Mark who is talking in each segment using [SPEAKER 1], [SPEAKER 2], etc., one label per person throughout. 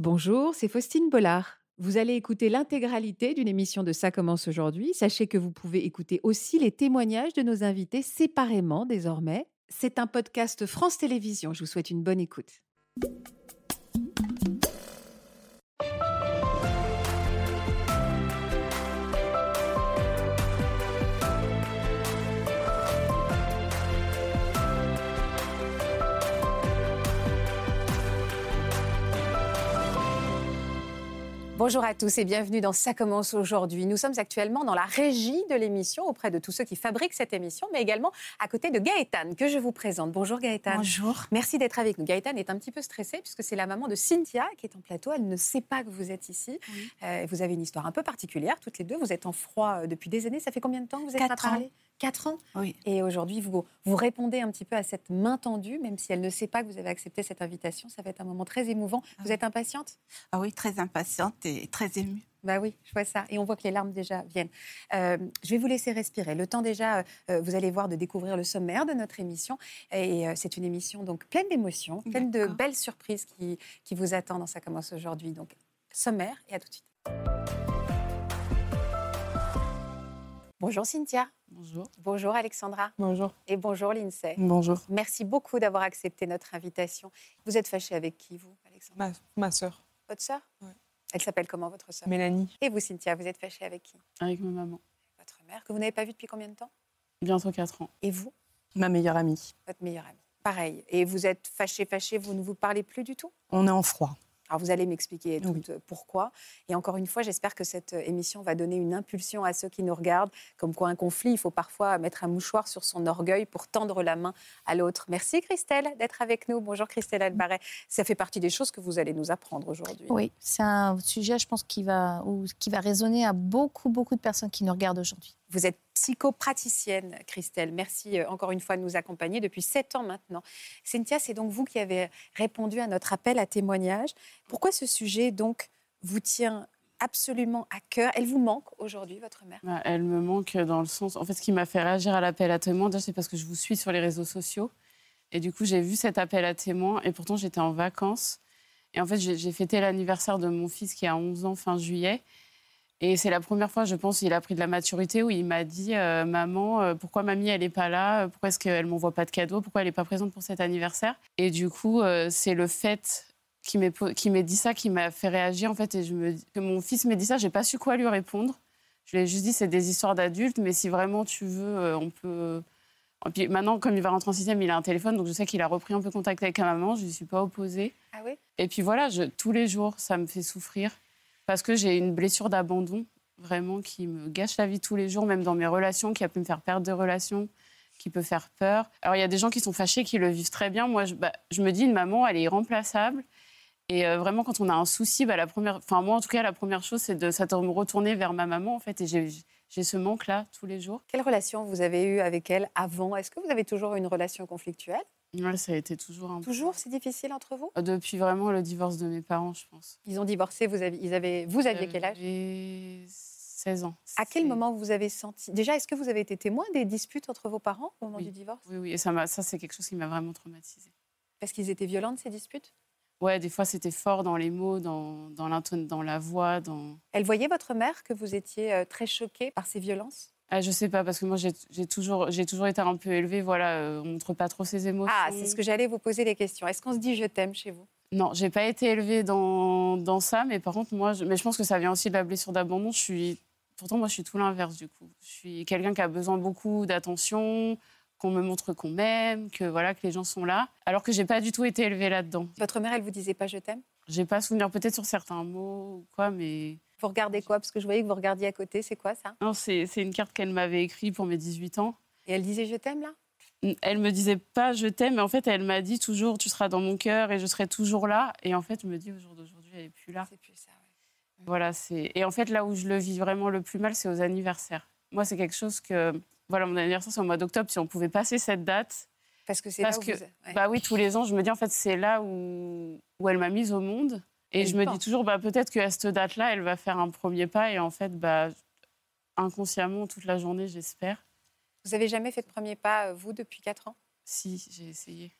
[SPEAKER 1] Bonjour, c'est Faustine Bollard. Vous allez écouter l'intégralité d'une émission de Ça commence aujourd'hui. Sachez que vous pouvez écouter aussi les témoignages de nos invités séparément désormais. C'est un podcast France Télévisions. Je vous souhaite une bonne écoute. Bonjour à tous et bienvenue dans Ça commence aujourd'hui. Nous sommes actuellement dans la régie de l'émission auprès de tous ceux qui fabriquent cette émission, mais également à côté de Gaëtane que je vous présente. Bonjour Gaëtane.
[SPEAKER 2] Bonjour.
[SPEAKER 1] Merci d'être avec nous. Gaëtane est un petit peu stressée puisque c'est la maman de Cynthia qui est en plateau. Elle ne sait pas que vous êtes ici. Euh, vous avez une histoire un peu particulière toutes les deux. Vous êtes en froid euh, depuis des années. Ça fait combien de temps que vous êtes
[SPEAKER 2] Quatre
[SPEAKER 1] pas parlé? Quatre ans
[SPEAKER 2] Oui.
[SPEAKER 1] Et aujourd'hui, vous, vous répondez un petit peu à cette main tendue, même si elle ne sait pas que vous avez accepté cette invitation. Ça va être un moment très émouvant.
[SPEAKER 2] Ah
[SPEAKER 1] Vous
[SPEAKER 2] oui.
[SPEAKER 1] êtes impatiente?
[SPEAKER 2] Ah oui, très impatiente et très émue.
[SPEAKER 1] Bah oui, je vois ça. Et on voit que les larmes déjà viennent. Euh, je vais vous laisser respirer. Le temps déjà, euh, vous allez voir, de découvrir le sommaire de notre émission. Et euh, c'est une émission donc pleine d'émotions, pleine de belles surprises qui, qui vous attendent Ça commence aujourd'hui. Donc, sommaire et à tout de suite. Bonjour Cynthia.
[SPEAKER 2] Bonjour.
[SPEAKER 1] Bonjour Alexandra.
[SPEAKER 3] Bonjour.
[SPEAKER 1] Et bonjour Lindsay.
[SPEAKER 3] Bonjour.
[SPEAKER 1] Merci beaucoup d'avoir accepté notre invitation. Vous êtes fâchée avec qui, vous, Alexandra?
[SPEAKER 3] Ma, ma sœur,
[SPEAKER 1] Votre sœur?
[SPEAKER 3] Ouais.
[SPEAKER 1] Elle s'appelle comment, votre sœur?
[SPEAKER 3] Mélanie.
[SPEAKER 1] Et vous, Cynthia, vous êtes fâchée avec qui?
[SPEAKER 4] Avec ma maman.
[SPEAKER 1] Votre mère, que vous n'avez pas vue depuis combien de temps?
[SPEAKER 4] Bientôt 4 ans.
[SPEAKER 1] Et vous?
[SPEAKER 3] Ma meilleure amie.
[SPEAKER 1] votre meilleure amie. Pareil. Et vous êtes fâché, fâché, vous ne vous parlez plus du tout?
[SPEAKER 3] On est en froid.
[SPEAKER 1] Alors vous allez m'expliquer
[SPEAKER 3] Oui.
[SPEAKER 1] euh, pourquoi. Et encore une fois, j'espère que cette euh, émission va donner une impulsion à ceux qui nous regardent. Comme quoi, un conflit, il faut parfois mettre un mouchoir sur son orgueil pour tendre la main à l'autre. Merci Christelle d'être avec nous. Bonjour Christelle Albaret. Ça fait partie des choses que vous allez nous apprendre aujourd'hui.
[SPEAKER 5] Oui, c'est un sujet, je pense, qui va, ou, qui va résonner à beaucoup, beaucoup de personnes qui nous regardent aujourd'hui.
[SPEAKER 1] Vous êtes psychopraticienne, Christelle. Merci euh, encore une fois de nous accompagner depuis sept ans maintenant. Cynthia, c'est donc vous qui avez répondu à notre appel à témoignage. Pourquoi ce sujet, donc, vous tient absolument à cœur? Elle vous manque aujourd'hui, votre mère?
[SPEAKER 4] Bah, elle me manque dans le sens. En fait, ce qui m'a fait réagir à l'appel à témoins, c'est parce que je vous suis sur les réseaux sociaux. Et du coup, j'ai vu cet appel à témoins. Et pourtant, j'étais en vacances. Et en fait, j'ai fêté l'anniversaire de mon fils qui a 11 ans fin juillet. Et c'est la première fois, je pense, il a pris de la maturité où il m'a dit euh, Maman, euh, pourquoi mamie, elle n'est pas là? Pourquoi est-ce qu'elle ne m'envoie pas de cadeau Pourquoi elle n'est pas présente pour cet anniversaire? Et du coup, euh, c'est le fait qui m'ait dit ça qui m'a fait réagir, en fait. Et je me, que mon fils m'ait dit ça, j'ai pas su quoi lui répondre. Je lui ai juste dit c'est des histoires d'adultes, mais si vraiment tu veux, on peut. Et puis maintenant, comme il va rentrer en sixième, il a un téléphone, donc je sais qu'il a repris un peu contact avec sa maman. Je ne suis pas opposée.
[SPEAKER 1] Ah oui?
[SPEAKER 4] Et puis voilà, je, tous les jours, ça me fait souffrir parce que j'ai une blessure d'abandon vraiment qui me gâche la vie tous les jours, même dans mes relations, qui a pu me faire perdre de relations, qui peut faire peur. Alors il y a des gens qui sont fâchés, qui le vivent très bien. Moi, je, bah, me dis, une maman, elle est irremplaçable. Et euh, vraiment, quand on a un souci, bah, la première, enfin moi en tout cas, la première chose, c'est de, ça me retourner vers ma maman en fait. Et j'ai, ce manque-là tous les jours.
[SPEAKER 1] Quelle relation vous avez eue avec elle avant? Est-ce que vous avez toujours une relation conflictuelle?
[SPEAKER 4] Ouais, ça a été toujours un peu-
[SPEAKER 1] Toujours C'est difficile entre vous?
[SPEAKER 4] Depuis vraiment le divorce de mes parents, je pense.
[SPEAKER 1] Ils ont divorcé, vous, avez, ils avaient, vous aviez quel âge?
[SPEAKER 4] J'avais 16 ans.
[SPEAKER 1] À quel moment vous avez senti Déjà, est-ce que vous avez été témoin des disputes entre vos parents au moment
[SPEAKER 4] Oui.
[SPEAKER 1] du divorce?
[SPEAKER 4] Oui, oui, et ça, ça c'est quelque chose qui m'a vraiment traumatisée.
[SPEAKER 1] Parce qu'ils étaient violents, ces disputes?
[SPEAKER 4] Ouais, des fois c'était fort dans les mots, dans, dans, dans la voix, dans...
[SPEAKER 1] Elle voyait votre mère que vous étiez euh, très choquée par ces violences?
[SPEAKER 4] Ah, je sais pas, parce que moi j'ai toujours, toujours été un peu élevée, voilà, euh, on montre pas trop ses émotions.
[SPEAKER 1] Ah, c'est ce que j'allais vous poser les questions. Est-ce qu'on se dit je t'aime chez vous?
[SPEAKER 4] Non, j'ai pas été élevée dans, dans ça, mais par contre, moi, je, mais je pense que ça vient aussi de la blessure d'abandon. Je suis, pourtant, moi, je suis tout l'inverse du coup. Je suis quelqu'un qui a besoin beaucoup d'attention, qu'on me montre qu'on m'aime, que voilà, que les gens sont là, alors que j'ai pas du tout été élevée là-dedans.
[SPEAKER 1] Votre mère, elle vous disait pas je t'aime?
[SPEAKER 4] J'ai pas souvenir peut-être sur certains mots ou quoi, mais
[SPEAKER 1] Vous regardez quoi? Parce que je voyais que vous regardiez à côté. C'est quoi ça?
[SPEAKER 4] Non, c'est une carte qu'elle m'avait écrite pour mes 18 ans.
[SPEAKER 1] Et elle disait je t'aime là?
[SPEAKER 4] Elle me disait pas je t'aime, mais en fait, elle m'a dit toujours tu seras dans mon cœur et je serai toujours là. Et en fait, je me dis au jour d'aujourd'hui, elle est plus là.
[SPEAKER 1] C'est plus ça. ouais.
[SPEAKER 4] Voilà, c'est et en fait là où je le vis vraiment le plus mal, c'est aux anniversaires. Moi, c'est quelque chose que voilà, mon anniversaire c'est au mois d'octobre. Si on pouvait passer cette date,
[SPEAKER 1] Parce que c'est
[SPEAKER 4] Parce
[SPEAKER 1] là où
[SPEAKER 4] que-
[SPEAKER 1] vous... ouais.
[SPEAKER 4] bah oui, tous les ans, je me dis en fait c'est là où où elle m'a mise au monde. Et je me dis toujours bah peut-être qu'à cette date-là, elle va faire un premier pas. Et en fait, bah inconsciemment toute la journée, j'espère.
[SPEAKER 1] Vous avez jamais fait de premier pas, euh, vous, depuis 4 ans?
[SPEAKER 4] Si, j'ai essayé.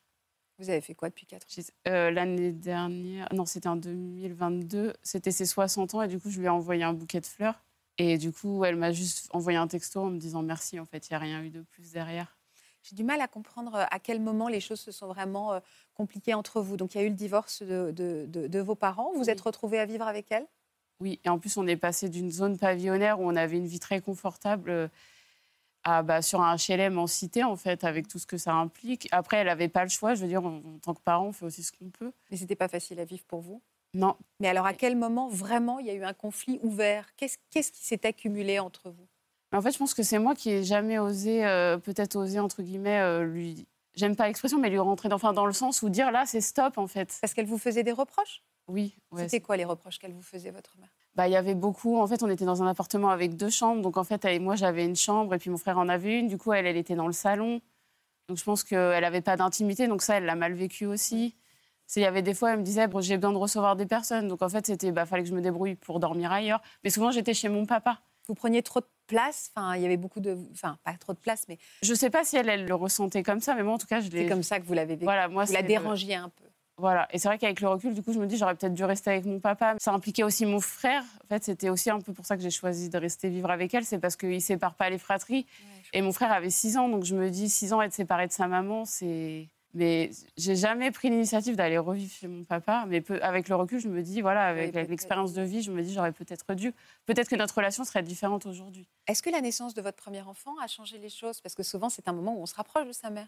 [SPEAKER 1] Vous avez fait quoi depuis 4 ans?
[SPEAKER 4] Euh, L'année dernière, non, c'était en 2022, c'était ses 60 ans et du coup, je lui ai envoyé un bouquet de fleurs. Et du coup, elle m'a juste envoyé un texto en me disant merci. En fait, il n'y a rien eu de plus derrière.
[SPEAKER 1] J'ai du mal à comprendre euh, à quel moment les choses se sont vraiment euh, compliquées entre vous. Donc, il y a eu le divorce de, de- de- de vos parents. Vous
[SPEAKER 4] Oui.
[SPEAKER 1] êtes retrouvés à vivre avec elle?
[SPEAKER 4] Oui, et en plus, on est passé d'une zone pavillonnaire où on avait une vie très confortable euh, à, bah, sur un HLM en cité, en fait, avec tout ce que ça implique. Après, elle n'avait pas le choix. Je veux dire, en, en tant que parent, on fait aussi ce qu'on peut.
[SPEAKER 1] Mais c'était pas facile à vivre pour vous?
[SPEAKER 4] Non,
[SPEAKER 1] Mais alors, à quel moment vraiment il y a eu un conflit ouvert? Qu'est-ce qui s'est accumulé entre vous?
[SPEAKER 4] En fait, je pense que c'est moi qui ai jamais osé, euh, peut-être osé, entre guillemets, euh, lui. J'aime pas l'expression, mais lui rentrer dans, enfin, dans le sens où dire là, c'est stop, en fait.
[SPEAKER 1] Parce qu'elle vous faisait des reproches?
[SPEAKER 4] Oui, ouais,
[SPEAKER 1] C'était quoi les reproches qu'elle vous faisait, votre mère?
[SPEAKER 4] Bah, il y avait beaucoup. En fait, on était dans un appartement avec deux chambres. Donc, en fait, elle et moi, j'avais une chambre et puis mon frère en avait une. Du coup, elle, elle était dans le salon. Donc, je pense qu'elle n'avait pas d'intimité. Donc, ça, elle l'a mal vécu aussi. Il y avait des fois, elle me disait, bon, j'ai besoin de recevoir des personnes. Donc, en fait, c'était, bah, fallait que je me débrouille pour dormir ailleurs. Mais souvent, j'étais chez mon papa.
[SPEAKER 1] Vous preniez trop de place Enfin, il y avait beaucoup de. Enfin, pas trop de place, mais
[SPEAKER 4] Je sais pas si elle, elle le ressentait comme ça, mais moi, en tout cas, je
[SPEAKER 1] c'est
[SPEAKER 4] l'ai.
[SPEAKER 1] comme ça que vous l'avez vécu.
[SPEAKER 4] Voilà, moi,
[SPEAKER 1] vous la
[SPEAKER 4] c'est le-
[SPEAKER 1] dérangiez un peu.
[SPEAKER 4] Voilà. Et c'est vrai qu'avec le recul, du coup, je me dis, j'aurais peut-être dû rester avec mon papa. Ça impliquait aussi mon frère. En fait, c'était aussi un peu pour ça que j'ai choisi de rester vivre avec elle. C'est parce qu'il ne sépare pas les fratries. Et mon frère avait 6 ans, donc je me dis, 6 ans, être séparé de sa maman, c'est. Mais j'ai jamais pris l'initiative d'aller revivre chez mon papa. Mais peu- avec le recul, je me dis, voilà, avec
[SPEAKER 1] peut-être.
[SPEAKER 4] l'expérience de vie, je me dis, j'aurais peut-être dû. Peut-être que notre relation serait différente aujourd'hui.
[SPEAKER 1] Est-ce que la naissance de votre premier enfant a changé les choses? Parce que souvent, c'est un moment où on se rapproche de sa mère.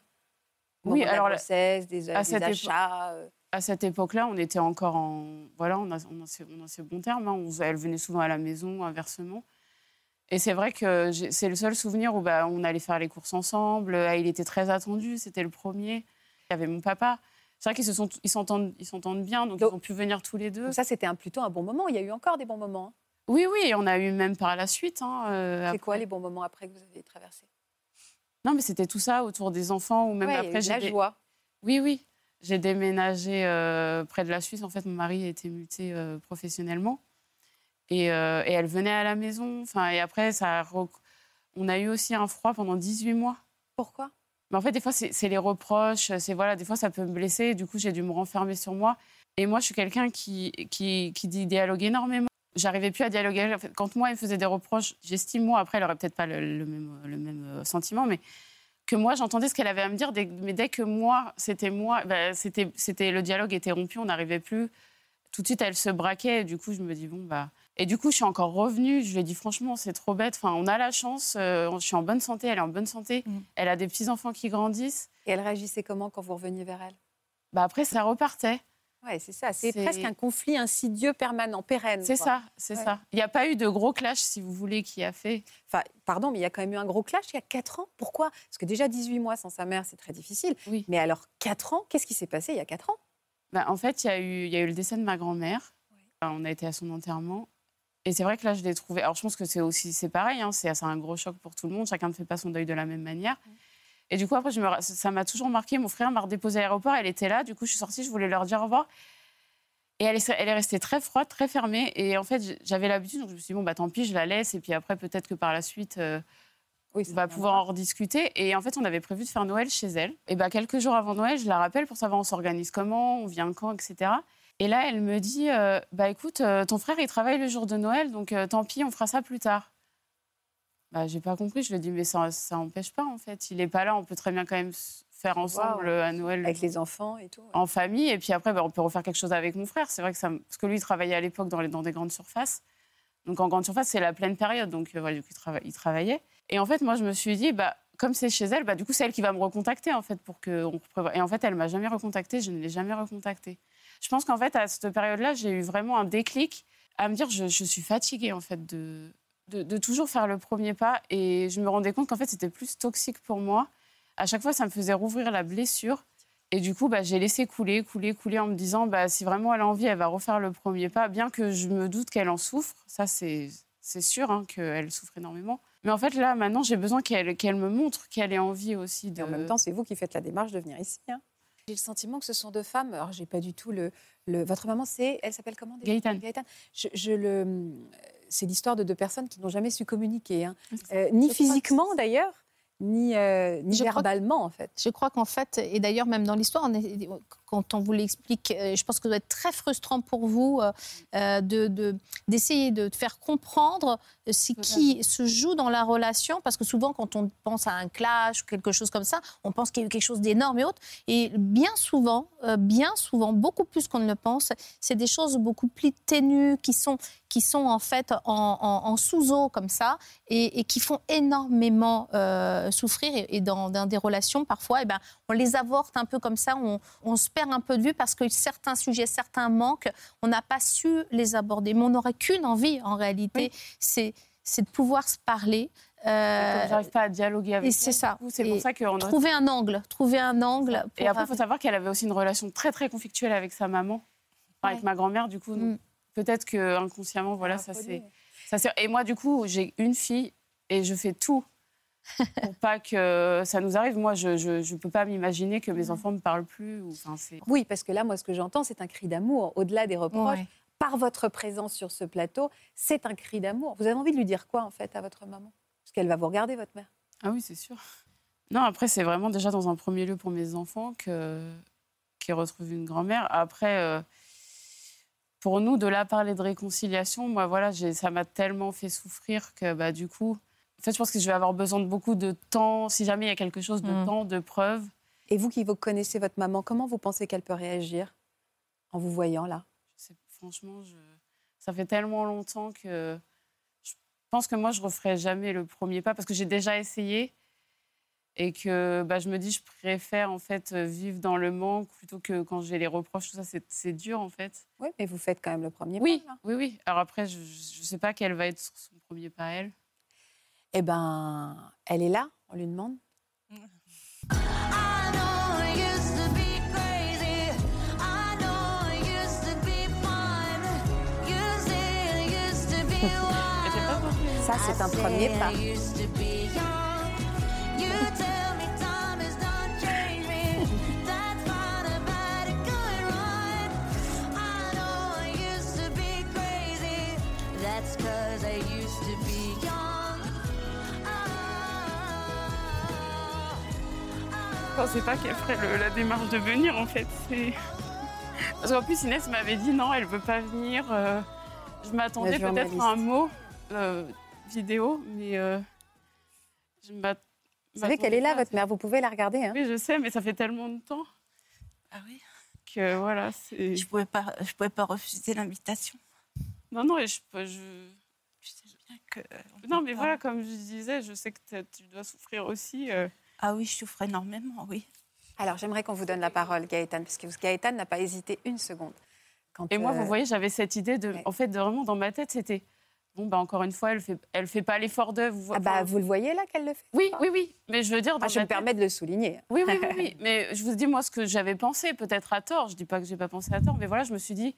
[SPEAKER 4] Oui,
[SPEAKER 1] moment de la
[SPEAKER 4] alors, la-
[SPEAKER 1] grossesse, des,
[SPEAKER 4] à
[SPEAKER 1] des
[SPEAKER 4] cette époque-
[SPEAKER 1] achats. euh,
[SPEAKER 4] À cette époque-là, on était encore en. Voilà, on a, on a, ces- on a ces bons termes. hein. On- elle venait souvent à la maison, inversement. Et c'est vrai que c'est le seul souvenir où bah, on allait faire les courses ensemble. Il était très attendu, c'était le premier. Il y avait mon papa. C'est vrai qu'ils se sont, ils s'entendent, ils s'entendent bien, donc,
[SPEAKER 1] Donc-
[SPEAKER 4] ils ont pu venir tous les deux.
[SPEAKER 1] Donc ça, c'était un, plutôt un bon moment. Il y a eu encore des bons moments. hein.
[SPEAKER 4] Oui, oui, on a eu même par la suite. hein, euh,
[SPEAKER 1] C'est quoi les bons moments après que vous avez traversé
[SPEAKER 4] Non, mais c'était tout ça autour des enfants ou même
[SPEAKER 1] Ouais,
[SPEAKER 4] après. j'ai
[SPEAKER 1] la joie.
[SPEAKER 4] Oui, oui. J'ai déménagé euh, près de la Suisse. En fait, mon mari a été muté euh, professionnellement. Et, euh, et elle venait à la maison. Enfin, et après, ça a rec- on a eu aussi un froid pendant 18 mois.
[SPEAKER 1] Pourquoi?
[SPEAKER 4] Mais en fait, des fois, c'est les reproches. C'est voilà, des fois, ça peut me blesser. Du coup, j'ai dû me renfermer sur moi. Et moi, je suis quelqu'un qui, qui, qui dit dialogue énormément. J'arrivais plus à dialoguer. Quand moi, elle faisait des reproches, j'estime, moi, après, elle aurait peut-être pas le, même, le même euh, sentiment, mais que moi, j'entendais ce qu'elle avait à me dire. Mais dès que moi, c'était moi, bah, c'était, c'était, le dialogue était rompu, on n'arrivait plus. Tout de suite, elle se braquait. Du coup, je me dis, bon, bah. Et du coup, je suis encore revenue. Je lui ai dit, franchement, c'est trop bête. Enfin, on a la chance. euh, je suis en bonne santé. Elle est en bonne santé.
[SPEAKER 5] Mm.
[SPEAKER 4] Elle a des petits-enfants qui grandissent.
[SPEAKER 1] Et elle réagissait comment quand vous reveniez vers elle?
[SPEAKER 4] Bah, après, ça repartait.
[SPEAKER 1] Ouais, c'est ça. C'est presque un conflit insidieux permanent, pérenne.
[SPEAKER 4] C'est ça, c'est
[SPEAKER 1] Ouais.
[SPEAKER 4] ça. Il n'y a pas eu de gros clash, si vous voulez, qui a fait.
[SPEAKER 1] Enfin, pardon, mais il y a quand même eu un gros clash il y a 4 ans. Pourquoi? Parce que déjà 18 mois sans sa mère, c'est très difficile.
[SPEAKER 4] Oui.
[SPEAKER 1] Mais alors 4 ans, qu'est-ce qui s'est passé il y a 4 ans?
[SPEAKER 4] Bah, en fait, il y, a eu- il y a eu le décès de ma grand-mère. On a été à son enterrement. Et c'est vrai que là, je l'ai trouvé. Alors, je pense que c'est aussi c'est pareil. hein, c'est un gros choc pour tout le monde. Chacun ne fait pas son deuil de la même manière. Et du coup, après, je me ra- ça m'a toujours marqué. Mon frère m'a redéposé à l'aéroport. Elle était là. Du coup, je suis sortie. Je voulais leur dire au revoir. Et elle est, elle est restée très froide, très fermée. Et en fait, j'avais l'habitude. Donc, je me suis dit, bon, bah, tant pis, je la laisse. Et puis après, peut-être que par la suite. euh,
[SPEAKER 1] Oui,
[SPEAKER 4] on va pouvoir en rediscuter. Et en fait, on avait prévu de faire Noël chez elle. Et bah, quelques jours avant Noël, je la rappelle pour savoir on s'organise comment, on vient quand, etc. Et là, elle me dit euh, Bah écoute, euh, ton frère, il travaille le jour de Noël, donc euh, tant pis, on fera ça plus tard. Bah, j'ai pas compris. Je lui ai dit Mais ça ça n'empêche pas, en fait. Il est pas là, on peut très bien quand même faire ensemble à Noël
[SPEAKER 1] Avec les enfants et tout.
[SPEAKER 4] en famille. Et puis après, bah, on peut refaire quelque chose avec mon frère. C'est vrai que ça. Parce que lui, il travaillait à l'époque dans, les- dans des grandes surfaces. Donc en grande surface, c'est la pleine période. Donc voilà, du coup, il, trava- il travaillait. Et en fait, moi, je me suis dit, bah, comme c'est chez elle, bah, du coup, c'est elle qui va me recontacter, en fait, pour que on prévoie. Et en fait, elle m'a jamais recontacté. Je ne l'ai jamais recontacté. Je pense qu'en fait, à cette période-là, j'ai eu vraiment un déclic à me dire, je, je suis fatiguée, en fait, de, de, de toujours faire le premier pas. Et je me rendais compte qu'en fait, c'était plus toxique pour moi. À chaque fois, ça me faisait rouvrir la blessure. Et du coup, bah, j'ai laissé couler, couler, couler en me disant, bah, si vraiment elle a envie, elle va refaire le premier pas, bien que je me doute qu'elle en souffre. Ça, c'est sûr hein, qu'elle souffre énormément. Mais en fait, là, maintenant, j'ai besoin qu'elle qu'elle me montre qu'elle ait envie aussi de...
[SPEAKER 1] Et en même temps, c'est vous qui faites la démarche de venir ici. hein. J'ai le sentiment que ce sont deux femmes. Alors, j'ai pas du tout le. le- Votre maman, c'est. Elle s'appelle comment
[SPEAKER 4] Gaëtane.
[SPEAKER 1] Gaëtane. Je, je le. C'est l'histoire de deux personnes qui n'ont jamais su communiquer. hein. Euh, ni
[SPEAKER 5] Je
[SPEAKER 1] physiquement d'ailleurs, ni, euh, ni
[SPEAKER 5] que-
[SPEAKER 1] verbalement, en fait.
[SPEAKER 5] Je crois qu'en fait, et d'ailleurs même dans l'histoire, on est- quand on vous l'explique, euh, je pense que ça doit être très frustrant pour vous euh, euh, de- de- d'essayer de, faire comprendre euh, ce qui se joue dans la relation, parce que souvent quand on pense à un clash ou quelque chose comme ça, on pense qu'il y a eu quelque chose d'énorme et autre. Et bien souvent, euh, bien souvent, beaucoup plus qu'on ne le pense, c'est des choses beaucoup plus ténues qui sont, qui sont en fait en, en- en sous-eau comme ça et, et qui font énormément euh, souffrir. Et, et dans, dans des relations, parfois, eh ben, on les avorte un peu comme ça, on, on se perd un peu de vue parce que certains sujets, certains manques, on n'a pas su les aborder. Mais on n'aurait qu'une envie, en réalité, c'est c'est de pouvoir se parler. euh,
[SPEAKER 4] j'arrive pas à dialoguer avec
[SPEAKER 5] et c'est ça.
[SPEAKER 4] C'est
[SPEAKER 5] Et
[SPEAKER 4] pour ça qu'on
[SPEAKER 5] trouver un angle, trouver un angle.
[SPEAKER 4] Et après, il faut savoir qu'elle avait aussi une relation très très conflictuelle avec sa maman, Enfin, avec ma grand-mère. Du coup,
[SPEAKER 5] Mm.
[SPEAKER 4] peut-être que inconsciemment, voilà, ça
[SPEAKER 1] reproduit.
[SPEAKER 4] c'est, ça c'est. Et moi, du coup, j'ai une fille et je fais tout pour pas que ça nous arrive. Moi, je je peux pas m'imaginer que mes enfants me parlent plus. Ou.
[SPEAKER 1] Oui, parce que là, moi, ce que j'entends, c'est un cri d'amour, au-delà des reproches.
[SPEAKER 5] Ouais.
[SPEAKER 1] Par votre présence sur ce plateau, c'est un cri d'amour. Vous avez envie de lui dire quoi, en fait, à votre maman? Parce qu'elle va vous regarder, votre mère.
[SPEAKER 4] Ah oui, c'est sûr. Non, après, c'est vraiment déjà dans un premier lieu pour mes enfants que qu'ils retrouvent une grand-mère. Après, euh, pour nous, de là parler de réconciliation, moi, voilà, ça m'a tellement fait souffrir que, bah, du coup, en fait, je pense que je vais avoir besoin de beaucoup de temps, si jamais il y a quelque chose de
[SPEAKER 5] Mm.
[SPEAKER 4] temps, de preuves.
[SPEAKER 1] Et vous qui vous connaissez votre maman, comment vous pensez qu'elle peut réagir en vous voyant là?
[SPEAKER 4] Je sais- franchement, je... ça fait tellement longtemps que je pense que moi, je referai jamais le premier pas parce que j'ai déjà essayé et que bah, je me dis, je préfère en fait vivre dans le manque plutôt que quand j'ai les reproches, tout ça, c'est- c'est dur en fait.
[SPEAKER 1] Oui, mais vous faites quand même le premier
[SPEAKER 4] Oui,
[SPEAKER 1] pas. là.
[SPEAKER 4] oui, oui. Alors après, je ne sais pas quel va être son premier pas à elle.
[SPEAKER 1] Eh ben, elle est là, on lui demande.
[SPEAKER 3] I know it used to be
[SPEAKER 4] pensais pas qu'elle ferait le- la démarche de venir en fait. Parce qu'en plus Inès m'avait dit non, elle veut pas venir. euh, je m'attendais peut-être à un mot euh, vidéo, mais euh, je m'att-
[SPEAKER 1] Vous savez qu'elle est là,
[SPEAKER 4] m'attendais
[SPEAKER 1] votre mère. Vous pouvez la regarder. hein.
[SPEAKER 4] Oui, je sais, mais ça fait tellement de temps
[SPEAKER 2] Ah oui
[SPEAKER 4] que voilà, c'est.
[SPEAKER 2] Je ne pouvais, pas- je pouvais pas refuser l'invitation.
[SPEAKER 4] Non, non, et je, je...
[SPEAKER 2] Je sais bien que. on
[SPEAKER 4] Non, mais
[SPEAKER 2] pas-
[SPEAKER 4] voilà, comme je disais, je sais que tu dois souffrir aussi. euh.
[SPEAKER 2] Ah oui, je souffre énormément, oui.
[SPEAKER 1] Alors, j'aimerais qu'on vous donne la parole, Gaëtan, parce que Gaëtan n'a pas hésité une seconde. Quand,
[SPEAKER 4] Et moi,
[SPEAKER 1] euh,
[SPEAKER 4] vous voyez, j'avais cette idée de,
[SPEAKER 1] ouais.
[SPEAKER 4] en fait, de vraiment dans ma tête, c'était bon, bah encore une fois, elle fait, elle fait pas l'effort de. Vous,
[SPEAKER 1] Ah bah,
[SPEAKER 4] enfin,
[SPEAKER 1] vous le voyez là qu'elle le fait
[SPEAKER 4] Oui, oui, oui. Mais je veux dire, dans
[SPEAKER 1] Ah, je
[SPEAKER 4] ma
[SPEAKER 1] me
[SPEAKER 4] tête-
[SPEAKER 1] permets de le souligner.
[SPEAKER 4] Oui, oui, oui, oui. Mais je vous dis, moi, ce que j'avais pensé, peut-être à tort, je dis pas que j'ai pas pensé à tort, mais voilà, je me suis dit,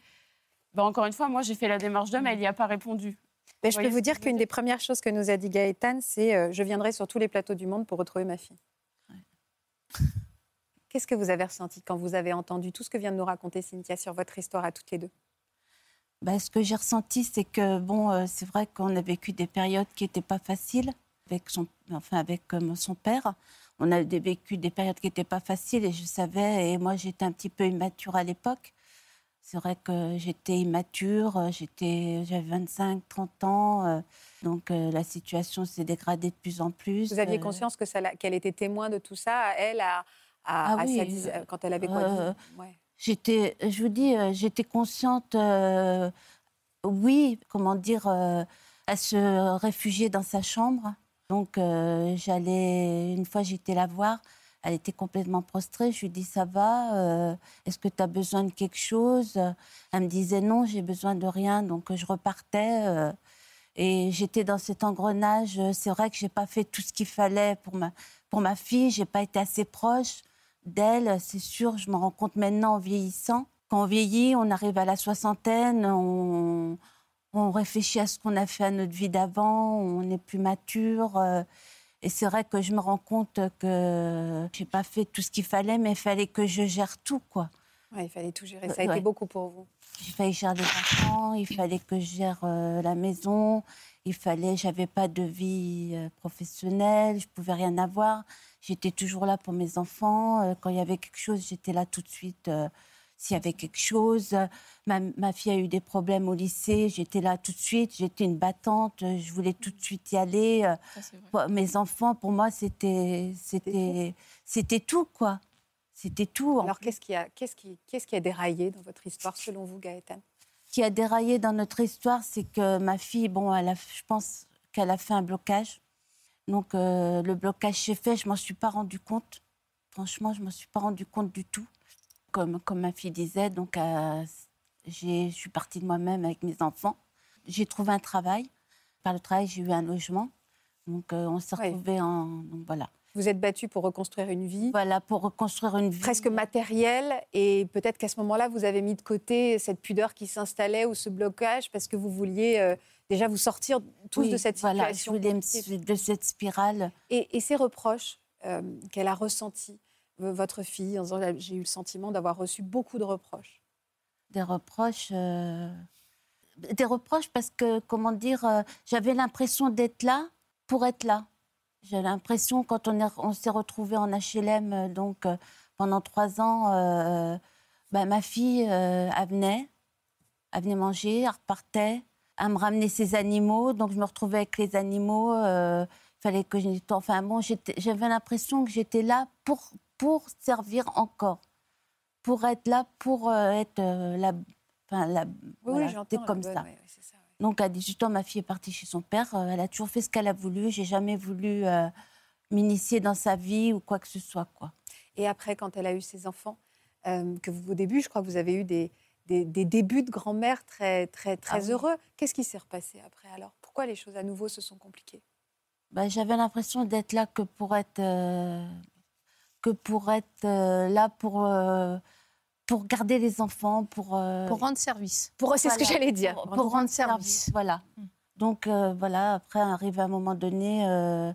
[SPEAKER 4] bah, encore une fois, moi, j'ai fait la démarche d'homme, elle n'y a pas répondu.
[SPEAKER 1] Mais je peux vous dire qu'une des premières choses que nous a dit Gaëtan, c'est euh, je viendrai sur tous les plateaux du monde pour retrouver ma fille. Qu'est-ce que vous avez ressenti quand vous avez entendu tout ce que vient de nous raconter Cynthia sur votre histoire à toutes les deux?
[SPEAKER 2] Bah, ce que j'ai ressenti, c'est que bon, euh, c'est vrai qu'on a vécu des périodes qui n'étaient pas faciles avec son, enfin avec son père. On a vécu des périodes qui n'étaient pas faciles et je savais. Et moi, j'étais un petit peu immature à l'époque. C'est vrai que j'étais immature. euh, J'étais, j'avais 25, 30 ans. euh, donc euh, la situation s'est dégradée de plus en plus.
[SPEAKER 1] Vous aviez conscience que ça qu'elle était témoin de tout ça, elle, à, à-
[SPEAKER 2] Ah
[SPEAKER 1] à
[SPEAKER 2] oui,
[SPEAKER 1] sa dix- quand elle avait quoi ouais.
[SPEAKER 2] J'étais, je vous dis, j'étais consciente, oui, comment dire, à se réfugier dans sa chambre. Donc, j'allais, une fois, j'étais la voir. Elle était complètement prostrée. Je lui dis, ça va euh, Est-ce que tu as besoin de quelque chose? Elle me disait, non, j'ai besoin de rien. Donc, je repartais. euh, et j'étais dans cet engrenage. C'est vrai que j'ai pas fait tout ce qu'il fallait pour ma, pour ma fille. Pas été assez proche d'elle, c'est sûr. Je me rends compte maintenant en vieillissant. Quand on vieillit, on arrive à la soixantaine, on, on réfléchit à ce qu'on a fait à notre vie d'avant, on est plus mature. euh, et c'est vrai que je me rends compte que j'ai pas fait tout ce qu'il fallait, mais il fallait que je gère tout, quoi.
[SPEAKER 1] Ouais, il fallait tout gérer. Ça a été beaucoup pour vous.
[SPEAKER 2] Il fallait gérer les enfants, il fallait que je gère euh, la maison, il fallait, j'avais pas de vie euh, professionnelle, je pouvais rien avoir. J'étais toujours là pour mes enfants. euh, quand il y avait quelque chose, j'étais là tout de suite. S'il y avait quelque chose, Euh, ma, ma fille a eu des problèmes au lycée, j'étais là tout de suite. J'étais une battante, euh, je voulais tout de suite y aller. euh,
[SPEAKER 4] Ça,
[SPEAKER 2] mes enfants, pour moi, c'était, c'était, c'était tout quoi. C'était tout.
[SPEAKER 1] Alors, qu'est-ce qui, a, qu'est-ce, qui, qu'est-ce qui a déraillé dans votre histoire, selon vous, Gaëtan?
[SPEAKER 2] Qui a déraillé dans notre histoire, c'est que ma fille, bon, elle a, je pense qu'elle a fait un blocage. Donc euh, le blocage s'est fait, je m'en suis pas rendu compte. Franchement, je m'en suis pas rendu compte du tout. Comme, comme ma fille disait, donc euh, je suis partie de moi-même avec mes enfants. J'ai trouvé un travail. Par le travail, j'ai eu un logement. Donc euh, on s'est
[SPEAKER 1] Ouais.
[SPEAKER 2] retrouvés en. Donc voilà.
[SPEAKER 1] Vous êtes battu pour reconstruire une vie
[SPEAKER 2] Voilà, pour reconstruire une vie.
[SPEAKER 1] presque matérielle et peut-être qu'à ce moment-là, vous avez mis de côté cette pudeur qui s'installait ou ce blocage parce que vous vouliez euh, déjà vous sortir tous
[SPEAKER 2] Oui,
[SPEAKER 1] de cette
[SPEAKER 2] voilà,
[SPEAKER 1] situation.
[SPEAKER 2] je voulais de cette spirale.
[SPEAKER 1] Et, et ces reproches euh, qu'elle a ressentis, votre fille, j'ai eu le sentiment d'avoir reçu beaucoup de reproches.
[SPEAKER 2] Des reproches. euh, Des reproches parce que, comment dire, euh, j'avais l'impression d'être là pour être là. J'ai l'impression, quand on est- on s'est retrouvés en HLM, euh, donc pendant trois ans, bah, ma fille, elle venait, elle venait manger, elle repartait, elle me ramenait ses animaux, donc je me retrouvais avec les animaux. Il fallait que je. Enfin bon, j'avais l'impression que j'étais là pour, pour servir encore, pour être là, pour euh, être euh, la. Enfin, la
[SPEAKER 1] Oui,
[SPEAKER 2] voilà,
[SPEAKER 1] j'entends.
[SPEAKER 2] comme
[SPEAKER 1] bonne,
[SPEAKER 2] ça.
[SPEAKER 1] ouais, ouais, c'est ça, ouais.
[SPEAKER 2] Donc à 18 ans, ma fille est partie chez son père. Euh, Elle a toujours fait ce qu'elle a voulu. J'ai jamais voulu euh, m'initier dans sa vie ou quoi que ce soit. Quoi.
[SPEAKER 1] Et après, quand elle a eu ses enfants, euh, que vous, au début, je crois que vous avez eu des, des, des débuts de grand-mère très, très, très
[SPEAKER 2] Ah oui.
[SPEAKER 1] heureux. Qu'est-ce qui s'est repassé après alors? Pourquoi les choses à nouveau se sont compliquées?
[SPEAKER 2] Ben, J'avais l'impression d'être là que pour être, euh, que pour être euh, là pour, euh, pour garder les enfants, pour, euh,
[SPEAKER 5] Pour rendre service.
[SPEAKER 1] Pour C'est ce que j'allais dire.
[SPEAKER 2] Pour,
[SPEAKER 5] Rendre
[SPEAKER 2] pour rendre
[SPEAKER 5] service.
[SPEAKER 2] service. Voilà.
[SPEAKER 5] Mm.
[SPEAKER 2] Donc euh, voilà, après, arrive un moment donné, euh,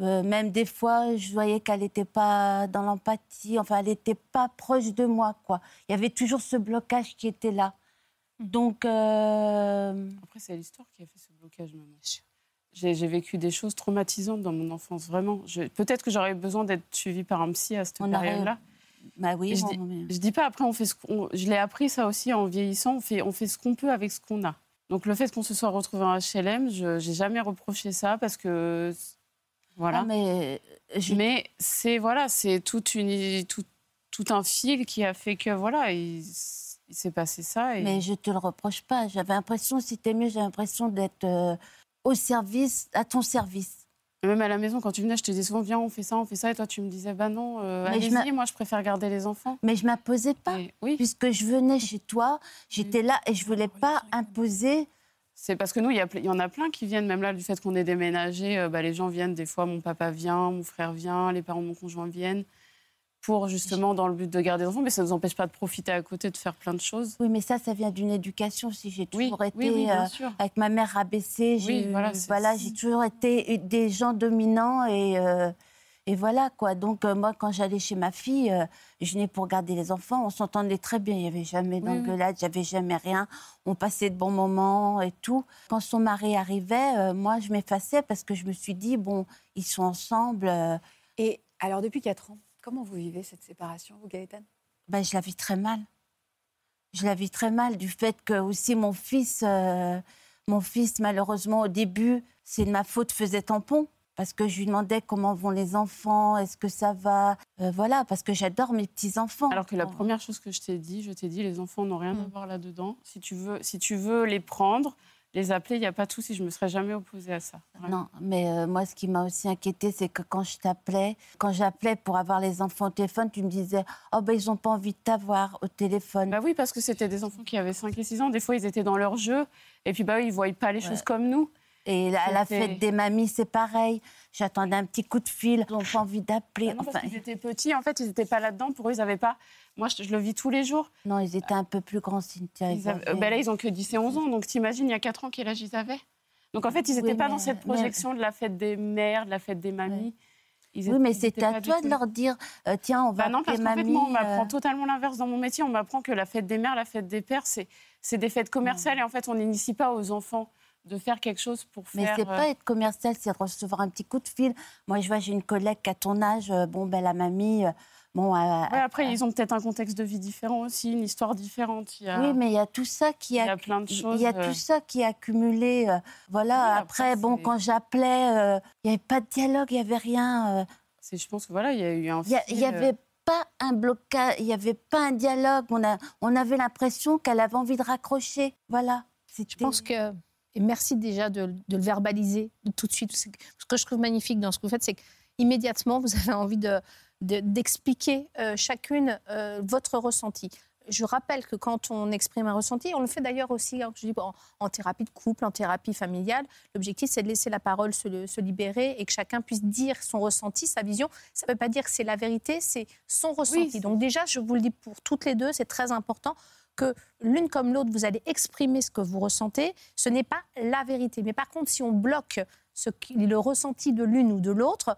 [SPEAKER 2] euh, même des fois, je voyais qu'elle n'était pas dans l'empathie, enfin, elle n'était pas proche de moi, quoi. Il y avait toujours ce blocage qui était là.
[SPEAKER 5] Mm.
[SPEAKER 2] Donc, euh,
[SPEAKER 4] Après, c'est l'histoire qui a fait ce blocage, maman. J'ai j'ai vécu des choses traumatisantes dans mon enfance, vraiment. Peut-être que j'aurais besoin d'être suivie par un psy à cette
[SPEAKER 2] On
[SPEAKER 4] période-là.
[SPEAKER 2] bah oui,
[SPEAKER 4] je
[SPEAKER 2] bon,
[SPEAKER 4] dis-
[SPEAKER 2] mais-
[SPEAKER 4] Je dis pas après, on fait ce qu'on- je l'ai appris ça aussi en vieillissant. On fait, on fait ce qu'on peut avec ce qu'on a. Donc le fait qu'on se soit retrouvé en HLM, je j'ai jamais reproché ça parce que voilà.
[SPEAKER 2] Mais je-
[SPEAKER 4] Mais c'est voilà, c'est toute une tout, tout un fil qui a fait que voilà, il, s'est passé ça. Et...
[SPEAKER 2] Mais je te le reproche pas. J'avais l'impression, si t'es mieux, j'avais l'impression d'être euh, au service, à ton service.
[SPEAKER 4] Même à la maison, quand tu venais, je te disais souvent viens, on fait ça, on fait ça, et toi tu me disais bah non, euh, allez-y, moi je préfère garder les enfants.
[SPEAKER 2] Mais je m'imposais pas.
[SPEAKER 4] Et oui,
[SPEAKER 2] Puisque je venais chez toi, j'étais là et je voulais pas imposer.
[SPEAKER 4] c'est parce que nous, il y, y en a plein qui viennent, même là, du fait qu'on est déménagé, euh, bah, les gens viennent, des fois mon papa vient, mon frère vient, les parents de mon conjoint viennent, pour justement dans le but de garder les enfants, mais ça ne nous empêche pas de profiter à côté, de faire plein de choses.
[SPEAKER 2] Oui, mais ça, ça vient d'une éducation. Si j'ai
[SPEAKER 4] Oui,
[SPEAKER 2] toujours été
[SPEAKER 4] oui, oui, bien
[SPEAKER 2] euh, avec ma mère rabaissée, j'ai
[SPEAKER 4] voilà,
[SPEAKER 2] j'ai toujours été des gens dominants et euh, et voilà quoi. Donc euh, moi, quand j'allais chez ma fille, euh, je venais pour garder les enfants. On s'entendait très bien. Il n'y avait jamais d'engueulade, il n'y avait jamais rien. On passait de bons moments et tout. Quand son mari arrivait, euh, moi, je m'effaçais parce que je me suis dit bon, ils sont ensemble. euh,
[SPEAKER 1] Et alors, depuis 4 ans, comment vous vivez cette séparation, vous, Gaëtan?
[SPEAKER 2] Ben, je la vis très mal. Je la vis très mal du fait que aussi mon fils, euh, mon fils malheureusement au début, c'est de ma faute, faisait tampon. Parce que je lui demandais comment vont les enfants, est-ce que ça va, Euh, voilà, parce que j'adore mes petits enfants.
[SPEAKER 4] Alors que la première chose que je t'ai dit, je t'ai dit, les enfants n'ont rien à
[SPEAKER 5] Mm.
[SPEAKER 4] voir là-dedans. Si tu veux, si tu veux les prendre, les appeler, il n'y a pas de souci. Je me serais jamais opposée à ça. Vraiment.
[SPEAKER 2] Non, mais euh, moi, ce qui m'a aussi inquiété, c'est que quand je t'appelais, quand j'appelais pour avoir les enfants au téléphone, tu me disais, oh ben ils n'ont pas envie de t'avoir au téléphone.
[SPEAKER 4] Bah oui, parce que c'était des enfants qui avaient 5 et 6 ans. Des fois, ils étaient dans leur jeu. Et puis, bah, ils ne voyaient pas les
[SPEAKER 2] Ouais.
[SPEAKER 4] choses comme nous.
[SPEAKER 2] Et à la fête des mamies, c'est pareil. J'attendais un petit coup de fil. Ils n'ont pas envie d'appeler.
[SPEAKER 4] Ah
[SPEAKER 2] Enfin,
[SPEAKER 4] qu'ils étaient petits. En fait, ils n'étaient pas là-dedans. Pour eux, ils n'avaient pas. Moi, je, je le vis tous les jours.
[SPEAKER 2] non, ils étaient un peu plus grands, Cynthia.
[SPEAKER 4] Ils avaient- bah là, ils ont que 10 et 11 ans. Donc, t'imagines, il y a 4 ans, quel âge ils avaient? Donc, en fait, ils n'étaient
[SPEAKER 2] Oui,
[SPEAKER 4] pas
[SPEAKER 2] mais-
[SPEAKER 4] dans cette projection de la fête des mères, de la fête des mamies. ils
[SPEAKER 2] Oui, mais
[SPEAKER 4] ils étaient
[SPEAKER 2] c'était à toi de leur dire euh, tiens, on va
[SPEAKER 4] Bah non, parce
[SPEAKER 2] mamie.
[SPEAKER 4] moi, on m'apprend
[SPEAKER 2] euh,
[SPEAKER 4] totalement l'inverse dans mon métier. On m'apprend que la fête des mères, la fête des pères, c'est c'est des fêtes commerciales. Et en fait, on n'initie pas aux enfants de faire quelque chose pour
[SPEAKER 2] Mais
[SPEAKER 4] faire...
[SPEAKER 2] c'est
[SPEAKER 4] euh,
[SPEAKER 2] pas être commercial, c'est recevoir un petit coup de fil. Moi, je vois, j'ai une collègue qui a ton âge. euh, bon, ben la mamie, euh, bon. euh,
[SPEAKER 4] ouais, après, ils ont peut-être un contexte de vie différent aussi, une histoire différente. Il y a,
[SPEAKER 2] Oui, mais il y a tout ça qui
[SPEAKER 4] il y
[SPEAKER 2] a.
[SPEAKER 4] a plein de
[SPEAKER 2] Il
[SPEAKER 4] choses.
[SPEAKER 2] y a tout ça qui est accumulé. euh, voilà.
[SPEAKER 4] Oui,
[SPEAKER 2] après,
[SPEAKER 4] après,
[SPEAKER 2] bon, quand j'appelais, euh, il n'y avait pas de dialogue, il n'y avait rien. euh,
[SPEAKER 4] c'est- Je pense que voilà, il y a eu un
[SPEAKER 2] Il
[SPEAKER 4] fil,
[SPEAKER 2] n'y
[SPEAKER 4] euh,
[SPEAKER 2] avait pas un blocage, il n'y avait pas un dialogue. On, a, on avait l'impression qu'elle avait envie de raccrocher. Voilà.
[SPEAKER 5] Je pense que, et merci déjà de, de le verbaliser de tout de suite. Ce que je trouve magnifique dans ce que vous faites, c'est qu'immédiatement, vous avez envie de- de- d'expliquer euh, chacune euh, votre ressenti. Je rappelle que quand on exprime un ressenti, on le fait d'ailleurs aussi hein, je dis, en, en thérapie de couple, en thérapie familiale, l'objectif c'est de laisser la parole se, se libérer et que chacun puisse dire son ressenti, sa vision. Ça ne veut pas dire que c'est la vérité, c'est son ressenti. Donc déjà, je vous le dis pour toutes les deux, c'est très important l'une comme l'autre, vous allez exprimer ce que vous ressentez. Ce n'est pas la vérité. Mais par contre, si on bloque ce le ressenti de l'une ou de l'autre,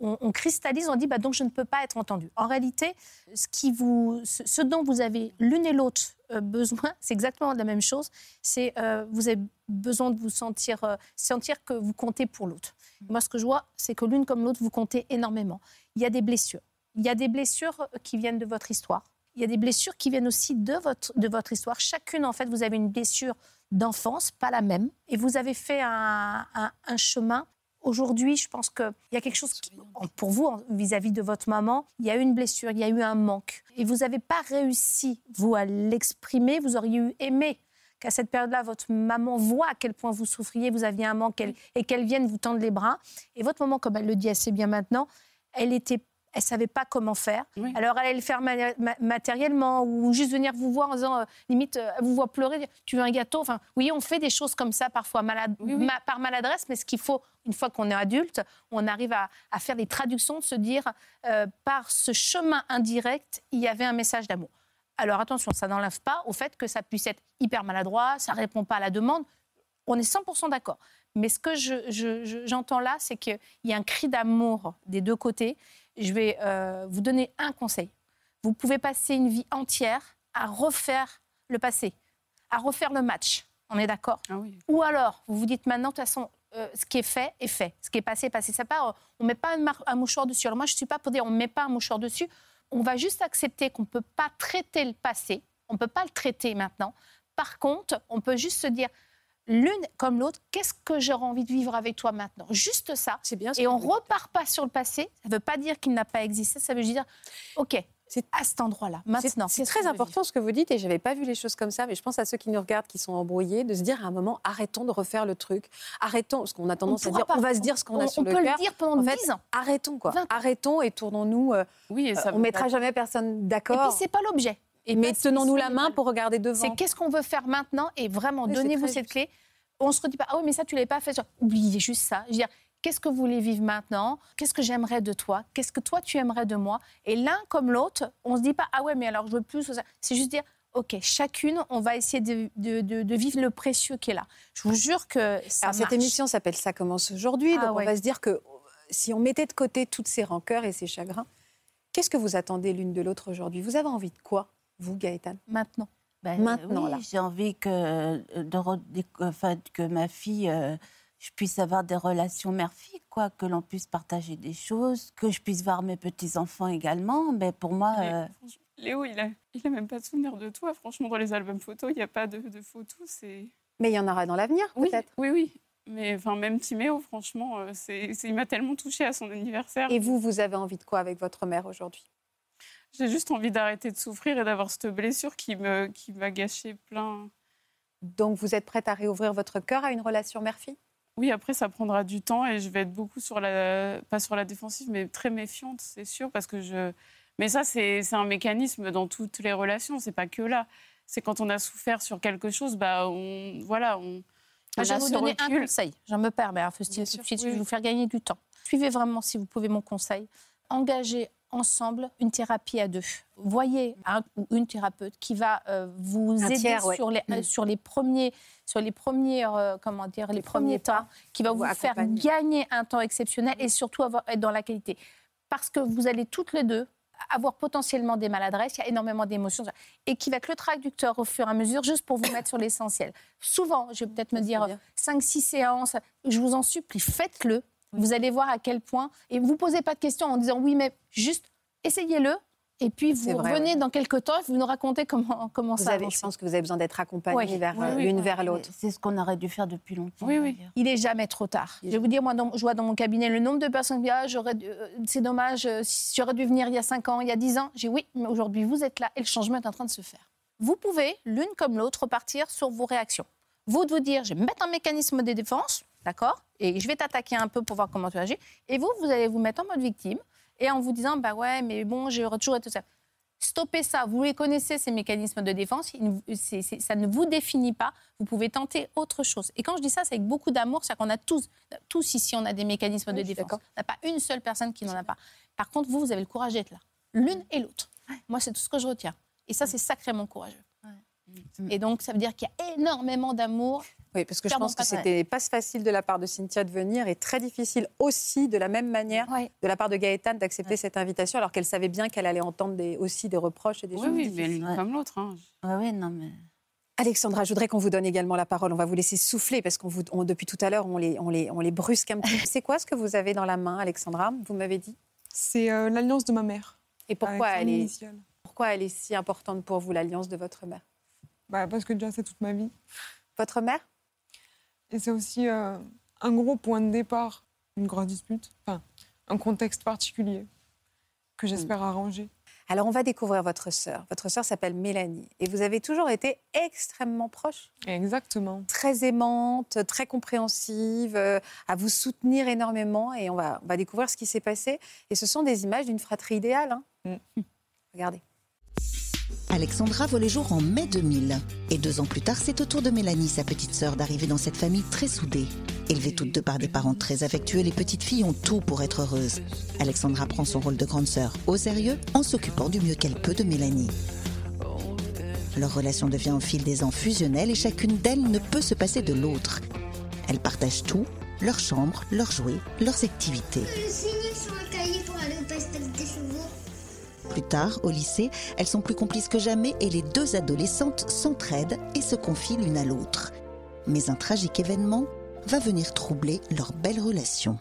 [SPEAKER 5] on, cristallise, on dit bah, donc je ne peux pas être entendu. En réalité, ce dont vous avez l'une et l'autre euh, besoin, c'est exactement la même chose. C'est euh, vous avez besoin de vous sentir, euh, sentir que vous comptez pour l'autre. Moi, ce que je vois, c'est que l'une comme l'autre, vous comptez énormément. Il y a des blessures. Il y a des blessures qui viennent de votre histoire. Il y a des blessures qui viennent aussi de votre, de votre histoire. Chacune, en fait, vous avez une blessure d'enfance, pas la même. Et vous avez fait un, un- un chemin. Aujourd'hui, je pense qu'il y a quelque chose qui, pour vous, vis-à-vis de votre maman, il y a eu une blessure, il y a eu un manque. Et vous n'avez pas réussi, vous, à l'exprimer. Vous auriez eu aimé qu'à cette période-là, votre maman voit à quel point vous souffriez, vous aviez un manque elle- et qu'elle vienne vous tendre les bras. Et votre maman, comme elle le dit assez bien maintenant, elle était elle savait pas comment faire.
[SPEAKER 4] Oui.
[SPEAKER 5] Alors, elle allait le faire ma- ma- matériellement ou juste venir vous voir en disant, euh, limite, euh, elle vous voit pleurer, dire, tu veux un gâteau? Enfin, oui, on fait des choses comme ça parfois malade,
[SPEAKER 4] Oui, oui.
[SPEAKER 5] ma- par maladresse, mais ce qu'il faut, une fois qu'on est adulte, on arrive à, à faire des traductions, de se dire, euh, par ce chemin indirect, il y avait un message d'amour. Alors attention, ça n'enlève pas au fait que ça puisse être hyper maladroit, ça répond pas à la demande. On est 100% d'accord. Mais ce que je- je- je- j'entends là, c'est qu'il y a un cri d'amour des deux côtés. Je vais euh, vous donner un conseil. Vous pouvez passer une vie entière à refaire le passé, à refaire le match. On est d'accord
[SPEAKER 4] Ah oui.
[SPEAKER 5] ou alors, vous vous dites maintenant, de toute façon, euh, ce qui est fait est fait. Ce qui est passé est passé. Ça part, on ne met pas un, mouchoir dessus. Alors moi, je ne suis pas pour dire on ne met pas un mouchoir dessus. On va juste accepter qu'on ne peut pas traiter le passé. On ne peut pas le traiter maintenant. Par contre, on peut juste se dire, l'une comme l'autre, qu'est-ce que j'aurais envie de vivre avec toi maintenant? Juste ça.
[SPEAKER 1] C'est bien. ce
[SPEAKER 5] Et on
[SPEAKER 1] dites.
[SPEAKER 5] repart pas sur le passé. Ça ne veut pas dire qu'il n'a pas existé. Ça veut dire, OK,
[SPEAKER 1] C'est-
[SPEAKER 5] à cet endroit-là,
[SPEAKER 1] C'est-
[SPEAKER 5] maintenant.
[SPEAKER 1] C'est très important ce que vous dites et je n'avais pas vu les choses comme ça, mais je pense à ceux qui nous regardent, qui sont embrouillés, de se dire à un moment, arrêtons de refaire le truc, arrêtons, parce qu'on a tendance à
[SPEAKER 5] pourra
[SPEAKER 1] dire,
[SPEAKER 5] pas-
[SPEAKER 1] on va se dire ce qu'on a
[SPEAKER 5] on,
[SPEAKER 1] sur
[SPEAKER 5] on
[SPEAKER 1] le
[SPEAKER 5] peut
[SPEAKER 1] cœur.
[SPEAKER 5] le dire pendant
[SPEAKER 1] En fait,
[SPEAKER 5] 10 ans.
[SPEAKER 1] Arrêtons quoi,
[SPEAKER 5] 20 ans.
[SPEAKER 1] arrêtons et tournons-nous. euh,
[SPEAKER 4] Oui, et ça
[SPEAKER 1] on
[SPEAKER 4] veut
[SPEAKER 1] mettra jamais personne
[SPEAKER 5] Et puis,
[SPEAKER 1] d'accord.
[SPEAKER 5] c'est pas l'objet. Et
[SPEAKER 1] Mais tenons-nous la main pour regarder devant.
[SPEAKER 5] C'est qu'est-ce qu'on veut faire maintenant et vraiment
[SPEAKER 1] Oui,
[SPEAKER 5] donnez-vous cette
[SPEAKER 1] juste.
[SPEAKER 5] clé. On se redit pas ah oui mais ça tu l'avais pas fait. Genre, Oubliez juste ça. Je veux dire qu'est-ce que vous voulez vivre maintenant? Qu'est-ce que j'aimerais de toi? Qu'est-ce que toi tu aimerais de moi? Et l'un comme l'autre, on se dit pas ah ouais mais alors je veux plus. ou ça. C'est juste dire ok chacune on va essayer de, de- de- de vivre le précieux qui est là. Je vous jure que ça
[SPEAKER 1] Alors, cette émission s'appelle Ça commence aujourd'hui,
[SPEAKER 5] Ah
[SPEAKER 1] donc
[SPEAKER 5] ouais.
[SPEAKER 1] on va se dire que si on mettait de côté toutes ces rancœurs et ces chagrins, qu'est-ce que vous attendez l'une de l'autre aujourd'hui? Vous avez envie de quoi, vous, Gaëtane
[SPEAKER 5] maintenant.
[SPEAKER 2] Ben,
[SPEAKER 1] Maintenant,
[SPEAKER 2] oui. J'ai envie que, euh, de enfin, que ma fille, euh, je puisse avoir des relations mère-fille, quoi, que l'on puisse partager des choses, que je puisse voir mes petits-enfants également. Mais pour moi,
[SPEAKER 4] Mais,
[SPEAKER 2] euh,
[SPEAKER 4] Léo, il a, il a même pas de souvenir de toi. Franchement, dans les albums photos, il n'y a pas de, de photos. C'est
[SPEAKER 1] Mais il y en aura dans l'avenir,
[SPEAKER 4] oui,
[SPEAKER 1] peut-être.
[SPEAKER 4] oui, oui. Mais enfin, même Timéo, franchement, c'est, c'est- il m'a tellement touchée à son anniversaire.
[SPEAKER 1] Et vous, vous avez envie de quoi avec votre mère aujourd'hui?
[SPEAKER 4] J'ai juste envie d'arrêter de souffrir et d'avoir cette blessure qui me, qui m'a gâché plein.
[SPEAKER 1] Donc, vous êtes prête à réouvrir votre cœur à une relation mère-fille?
[SPEAKER 4] Oui, après, ça prendra du temps et je vais être beaucoup sur la, pas sur la défensive, mais très méfiante, c'est sûr, parce que je. Mais ça, c'est c'est un mécanisme dans toutes les relations, c'est pas que là. C'est quand on a souffert sur quelque chose, bah, on, voilà, on.
[SPEAKER 5] Ah, je vais vous donner un conseil. Je me permets, hein, Faustine, tout de suite,
[SPEAKER 4] oui,
[SPEAKER 5] je vais vous faire gagner du temps. Suivez vraiment, si vous pouvez, mon conseil. Engagez ensemble une thérapie à deux. Voyez un ou une thérapeute qui va euh, vous
[SPEAKER 1] Un
[SPEAKER 5] aider
[SPEAKER 1] tiers, ouais.
[SPEAKER 5] sur, les, euh,
[SPEAKER 1] Mm.
[SPEAKER 5] sur les premiers, sur les premiers, euh, comment dire, les, premiers temps, qui va
[SPEAKER 1] Vous
[SPEAKER 5] vous faire gagner un temps exceptionnel et surtout avoir, être dans la qualité. Parce que vous allez toutes les deux avoir potentiellement des maladresses, il y a énormément d'émotions, et qui va être le traducteur au fur et à mesure, juste pour vous mettre sur l'essentiel. Souvent, je vais peut-être me dire
[SPEAKER 1] bien.
[SPEAKER 5] 5-6 séances, je vous en supplie, faites-le. Vous allez voir à quel point, et vous ne posez pas de questions en disant oui, mais juste essayez-le, et puis vous
[SPEAKER 1] vrai,
[SPEAKER 5] revenez
[SPEAKER 1] ouais.
[SPEAKER 5] dans quelques temps et vous nous racontez comment, comment
[SPEAKER 1] Vous
[SPEAKER 5] ça
[SPEAKER 1] avez, je pense que vous avez besoin d'être accompagné
[SPEAKER 5] Oui.
[SPEAKER 1] vers
[SPEAKER 5] Oui,
[SPEAKER 1] euh,
[SPEAKER 5] oui.
[SPEAKER 1] l'une vers l'autre.
[SPEAKER 2] C'est ce qu'on aurait dû faire depuis longtemps.
[SPEAKER 4] Oui, oui.
[SPEAKER 2] d'ailleurs.
[SPEAKER 5] Il est jamais trop tard. Je vais vous dire, moi, dans- je vois dans mon cabinet le nombre de personnes qui disent ah, j'aurais euh, c'est dommage, euh, si j'aurais dû venir il y a 5 ans, il y a 10 ans. J'ai dit, oui, mais aujourd'hui, vous êtes là et le changement est en train de se faire. Vous pouvez, l'une comme l'autre, partir sur vos réactions. Vous de vous dire, je vais me mettre un mécanisme de défense, d'accord? Et je vais t'attaquer un peu pour voir comment tu agis. Et vous, vous allez vous mettre en mode victime et en vous disant, bah ouais, mais bon, j'aurais toujours été tout ça. Stoppez ça. Vous les connaissez, ces mécanismes de défense. Ça ne vous définit pas. Vous pouvez tenter autre chose. Et quand je dis ça, c'est avec beaucoup d'amour. C'est qu'on a tous, tous ici, on a des mécanismes
[SPEAKER 1] Oui,
[SPEAKER 5] de défense. On n'a pas une seule personne qui n'en a pas. Par contre, vous, vous avez le courage d'être là. L'une et l'autre. Moi, c'est tout ce que je retiens. Et ça, c'est sacrément courageux. Et donc, ça veut dire qu'il y a énormément d'amour.
[SPEAKER 1] Oui, parce que je pense que c'était pas facile de la part de Cynthia de venir et très difficile aussi, de la même manière, de la part de Gaëtane d'accepter cette invitation, alors qu'elle savait bien qu'elle allait entendre des- aussi des reproches et des
[SPEAKER 4] Oui,
[SPEAKER 1] choses
[SPEAKER 4] oui, mais l'une
[SPEAKER 2] Ouais.
[SPEAKER 4] comme l'autre. hein.
[SPEAKER 2] Ouais, ouais, non, mais.
[SPEAKER 1] Alexandra, je voudrais qu'on vous donne également la parole. On va vous laisser souffler parce qu'on vous, on- depuis tout à l'heure, on les, on, les, on les brusque un petit peu. C'est quoi ce que vous avez dans la main, Alexandra? Vous m'avez dit?
[SPEAKER 6] C'est euh, l'alliance de ma mère.
[SPEAKER 1] Et pourquoi elle, est,
[SPEAKER 6] initiale.
[SPEAKER 1] pourquoi elle est si importante pour vous, l'alliance de votre mère?
[SPEAKER 6] Bah, Parce que déjà, c'est toute ma vie.
[SPEAKER 1] Votre mère?
[SPEAKER 6] Et c'est aussi euh, un gros point de départ, une grosse dispute, enfin, un contexte particulier que j'espère
[SPEAKER 1] Hmm.
[SPEAKER 6] arranger.
[SPEAKER 1] Alors, on va découvrir votre sœur. Votre sœur s'appelle Mélanie. Et vous avez toujours été extrêmement proche.
[SPEAKER 6] Exactement.
[SPEAKER 1] très aimante, très compréhensive, euh, à vous soutenir énormément. Et on va, on va découvrir ce qui s'est passé. Et ce sont des images d'une fratrie idéale. hein.
[SPEAKER 6] Mm.
[SPEAKER 1] Regardez.
[SPEAKER 7] Alexandra voit le jour en mai 2000. Et deux ans plus tard, c'est au tour de Mélanie, sa petite sœur, d'arriver dans cette famille très soudée. Élevées toutes deux par des parents très affectueux, les petites filles ont tout pour être heureuses. Alexandra prend son rôle de grande sœur au sérieux en s'occupant du mieux qu'elle peut de Mélanie. Leur relation devient au fil des ans fusionnelle et chacune d'elles ne peut se passer de l'autre. Elles partagent tout, leur chambre, leurs jouets, leurs activités. Plus tard, au lycée, elles sont plus complices que jamais et les deux adolescentes s'entraident et se confient l'une à l'autre. Mais un tragique événement va venir troubler leur belle relation.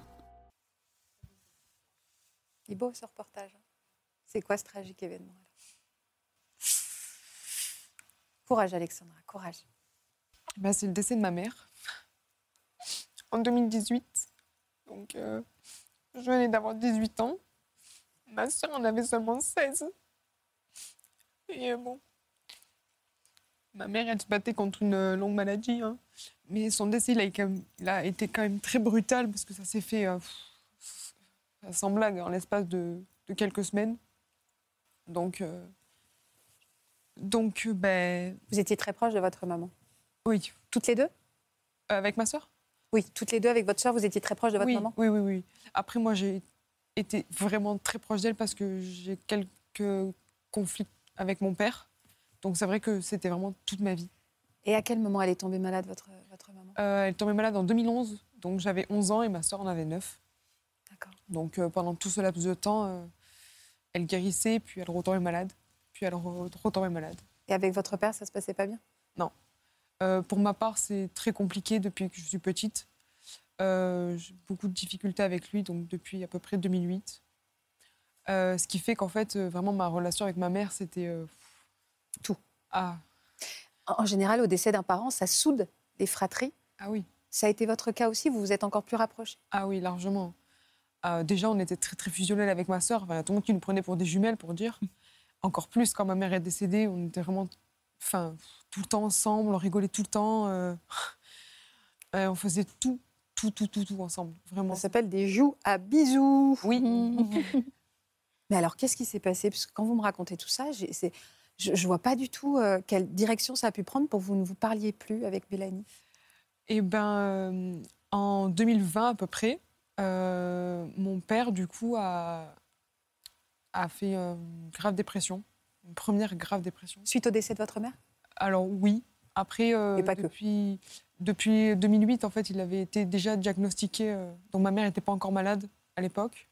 [SPEAKER 1] Il est beau ce reportage. hein. C'est quoi ce tragique événement alors Courage, Alexandra, courage.
[SPEAKER 6] Bah, c'est le décès de ma mère en 2018. Donc, euh, je venais d'avoir 18 ans. Ma soeur en avait seulement 16. Et euh, bon, ma mère, elle se battait contre une euh, longue maladie. hein. Mais son décès, il a, quand même- il a été quand même très brutal parce que ça s'est fait euh, sans blague en l'espace de, de quelques semaines. Donc, euh, donc ben,
[SPEAKER 1] Vous étiez très proche de votre maman.
[SPEAKER 6] oui.
[SPEAKER 1] Toutes les deux?
[SPEAKER 6] Avec ma soeur
[SPEAKER 1] Oui, toutes les deux avec votre sœur, vous étiez très proche de votre
[SPEAKER 6] oui,
[SPEAKER 1] maman?
[SPEAKER 6] Oui, oui, oui. Après, moi, j'ai été vraiment très proche d'elle parce que j'ai quelques conflits avec mon père. Donc, c'est vrai que c'était vraiment toute ma vie.
[SPEAKER 1] Et à quel moment elle est tombée malade, votre, votre maman?
[SPEAKER 6] Euh, elle est tombée malade en 2011, donc j'avais 11 ans et ma soeur en avait 9.
[SPEAKER 1] D'accord.
[SPEAKER 6] Donc, euh, pendant tout ce laps de temps, euh, elle guérissait, puis elle retombait malade, puis elle re- retombait malade.
[SPEAKER 1] Et avec votre père, ça se passait pas bien?
[SPEAKER 6] Euh, pour ma part, c'est très compliqué depuis que je suis petite. Euh, j'ai beaucoup de difficultés avec lui, donc depuis à peu près 2008. Euh, ce qui fait qu'en fait, euh, vraiment, ma relation avec ma mère, c'était...
[SPEAKER 1] Tout.
[SPEAKER 6] Ah,
[SPEAKER 1] En général, au décès d'un parent, ça soude les fratries.
[SPEAKER 6] ah oui,
[SPEAKER 1] Ça a été votre cas aussi Vous vous êtes encore plus rapprochés
[SPEAKER 6] ah oui, largement. Déjà, on était très, très fusionnels avec ma sœur. Enfin, tout le monde qui nous prenait pour des jumelles, pour dire. Encore plus quand ma mère est décédée, on était vraiment enfin, tout le temps ensemble, on rigolait tout le temps. on faisait tout, tout, tout, tout, tout ensemble, vraiment.
[SPEAKER 1] Ça s'appelle des joues à bisous.
[SPEAKER 6] Oui.
[SPEAKER 1] Mais alors, qu'est-ce qui s'est passé? Parce que quand vous me racontez tout ça, je ne vois pas du tout euh, quelle direction ça a pu prendre pour que vous ne vous parliez plus avec Mélanie.
[SPEAKER 6] Eh ben, euh, en 2020 à peu près, euh, mon père, du coup, a, a fait une grave dépression, une première grave dépression.
[SPEAKER 1] Suite au décès de votre mère?
[SPEAKER 6] Alors oui, après, euh,
[SPEAKER 1] Et pas que.
[SPEAKER 6] depuis, depuis 2008, en fait, il avait été déjà diagnostiqué. euh, donc ma mère n'était pas encore malade à l'époque,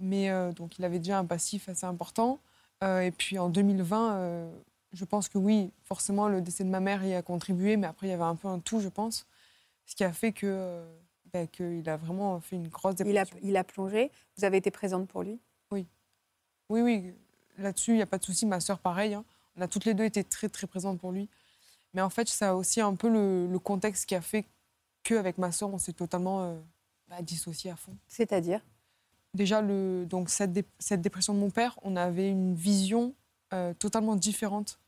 [SPEAKER 6] mais euh, donc il avait déjà un passif assez important. Et puis en 2020, euh, je pense que oui, forcément, le décès de ma mère y a contribué, mais après, il y avait un peu un tout, je pense, ce qui a fait que ben, qu'il a vraiment fait une grosse
[SPEAKER 1] il a,
[SPEAKER 6] dépression.
[SPEAKER 1] il a plongé. Vous avez été présente pour lui?
[SPEAKER 6] Oui, oui, là-dessus, il n'y a pas de souci. Ma sœur, pareil. hein. On a toutes les deux été très, très présentes pour lui. Mais en fait, ça a aussi un peu le, le contexte qui a fait qu'avec ma sœur, on s'est totalement euh, bah, dissocié à fond.
[SPEAKER 1] C'est-à-dire?
[SPEAKER 6] Déjà, le, donc, cette, dé- cette dépression de mon père, on avait une vision euh, totalement différente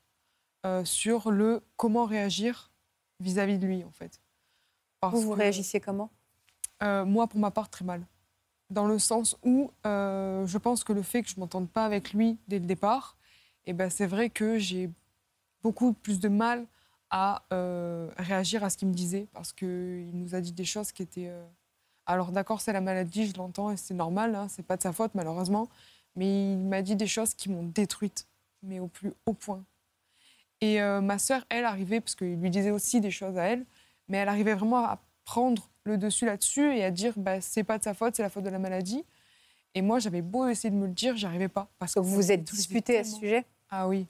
[SPEAKER 6] euh, sur le comment réagir vis-à-vis de lui, en fait. Parce
[SPEAKER 1] Vous, vous
[SPEAKER 6] que-
[SPEAKER 1] réagissiez comment?
[SPEAKER 6] Euh, moi, pour ma part, très mal. Dans le sens où je pense que le fait que je ne m'entende pas avec lui dès le départ, eh ben, c'est vrai que j'ai beaucoup plus de mal à euh, réagir à ce qu'il me disait parce qu'il nous a dit des choses qui étaient. euh, Alors, d'accord, c'est la maladie, je l'entends et c'est normal, hein, c'est pas de sa faute, malheureusement, mais il m'a dit des choses qui m'ont détruite, mais au plus haut point. Et euh, ma sœur, elle arrivait, parce qu'il lui disait aussi des choses à elle, mais elle arrivait vraiment à prendre le dessus là-dessus et à dire bah, c'est pas de sa faute, c'est la faute de la maladie. Et moi, j'avais beau essayer de me le dire, j'y arrivais pas. Parce
[SPEAKER 1] Vous vous êtes
[SPEAKER 6] disputé
[SPEAKER 1] à ce sujet?
[SPEAKER 6] Ah oui.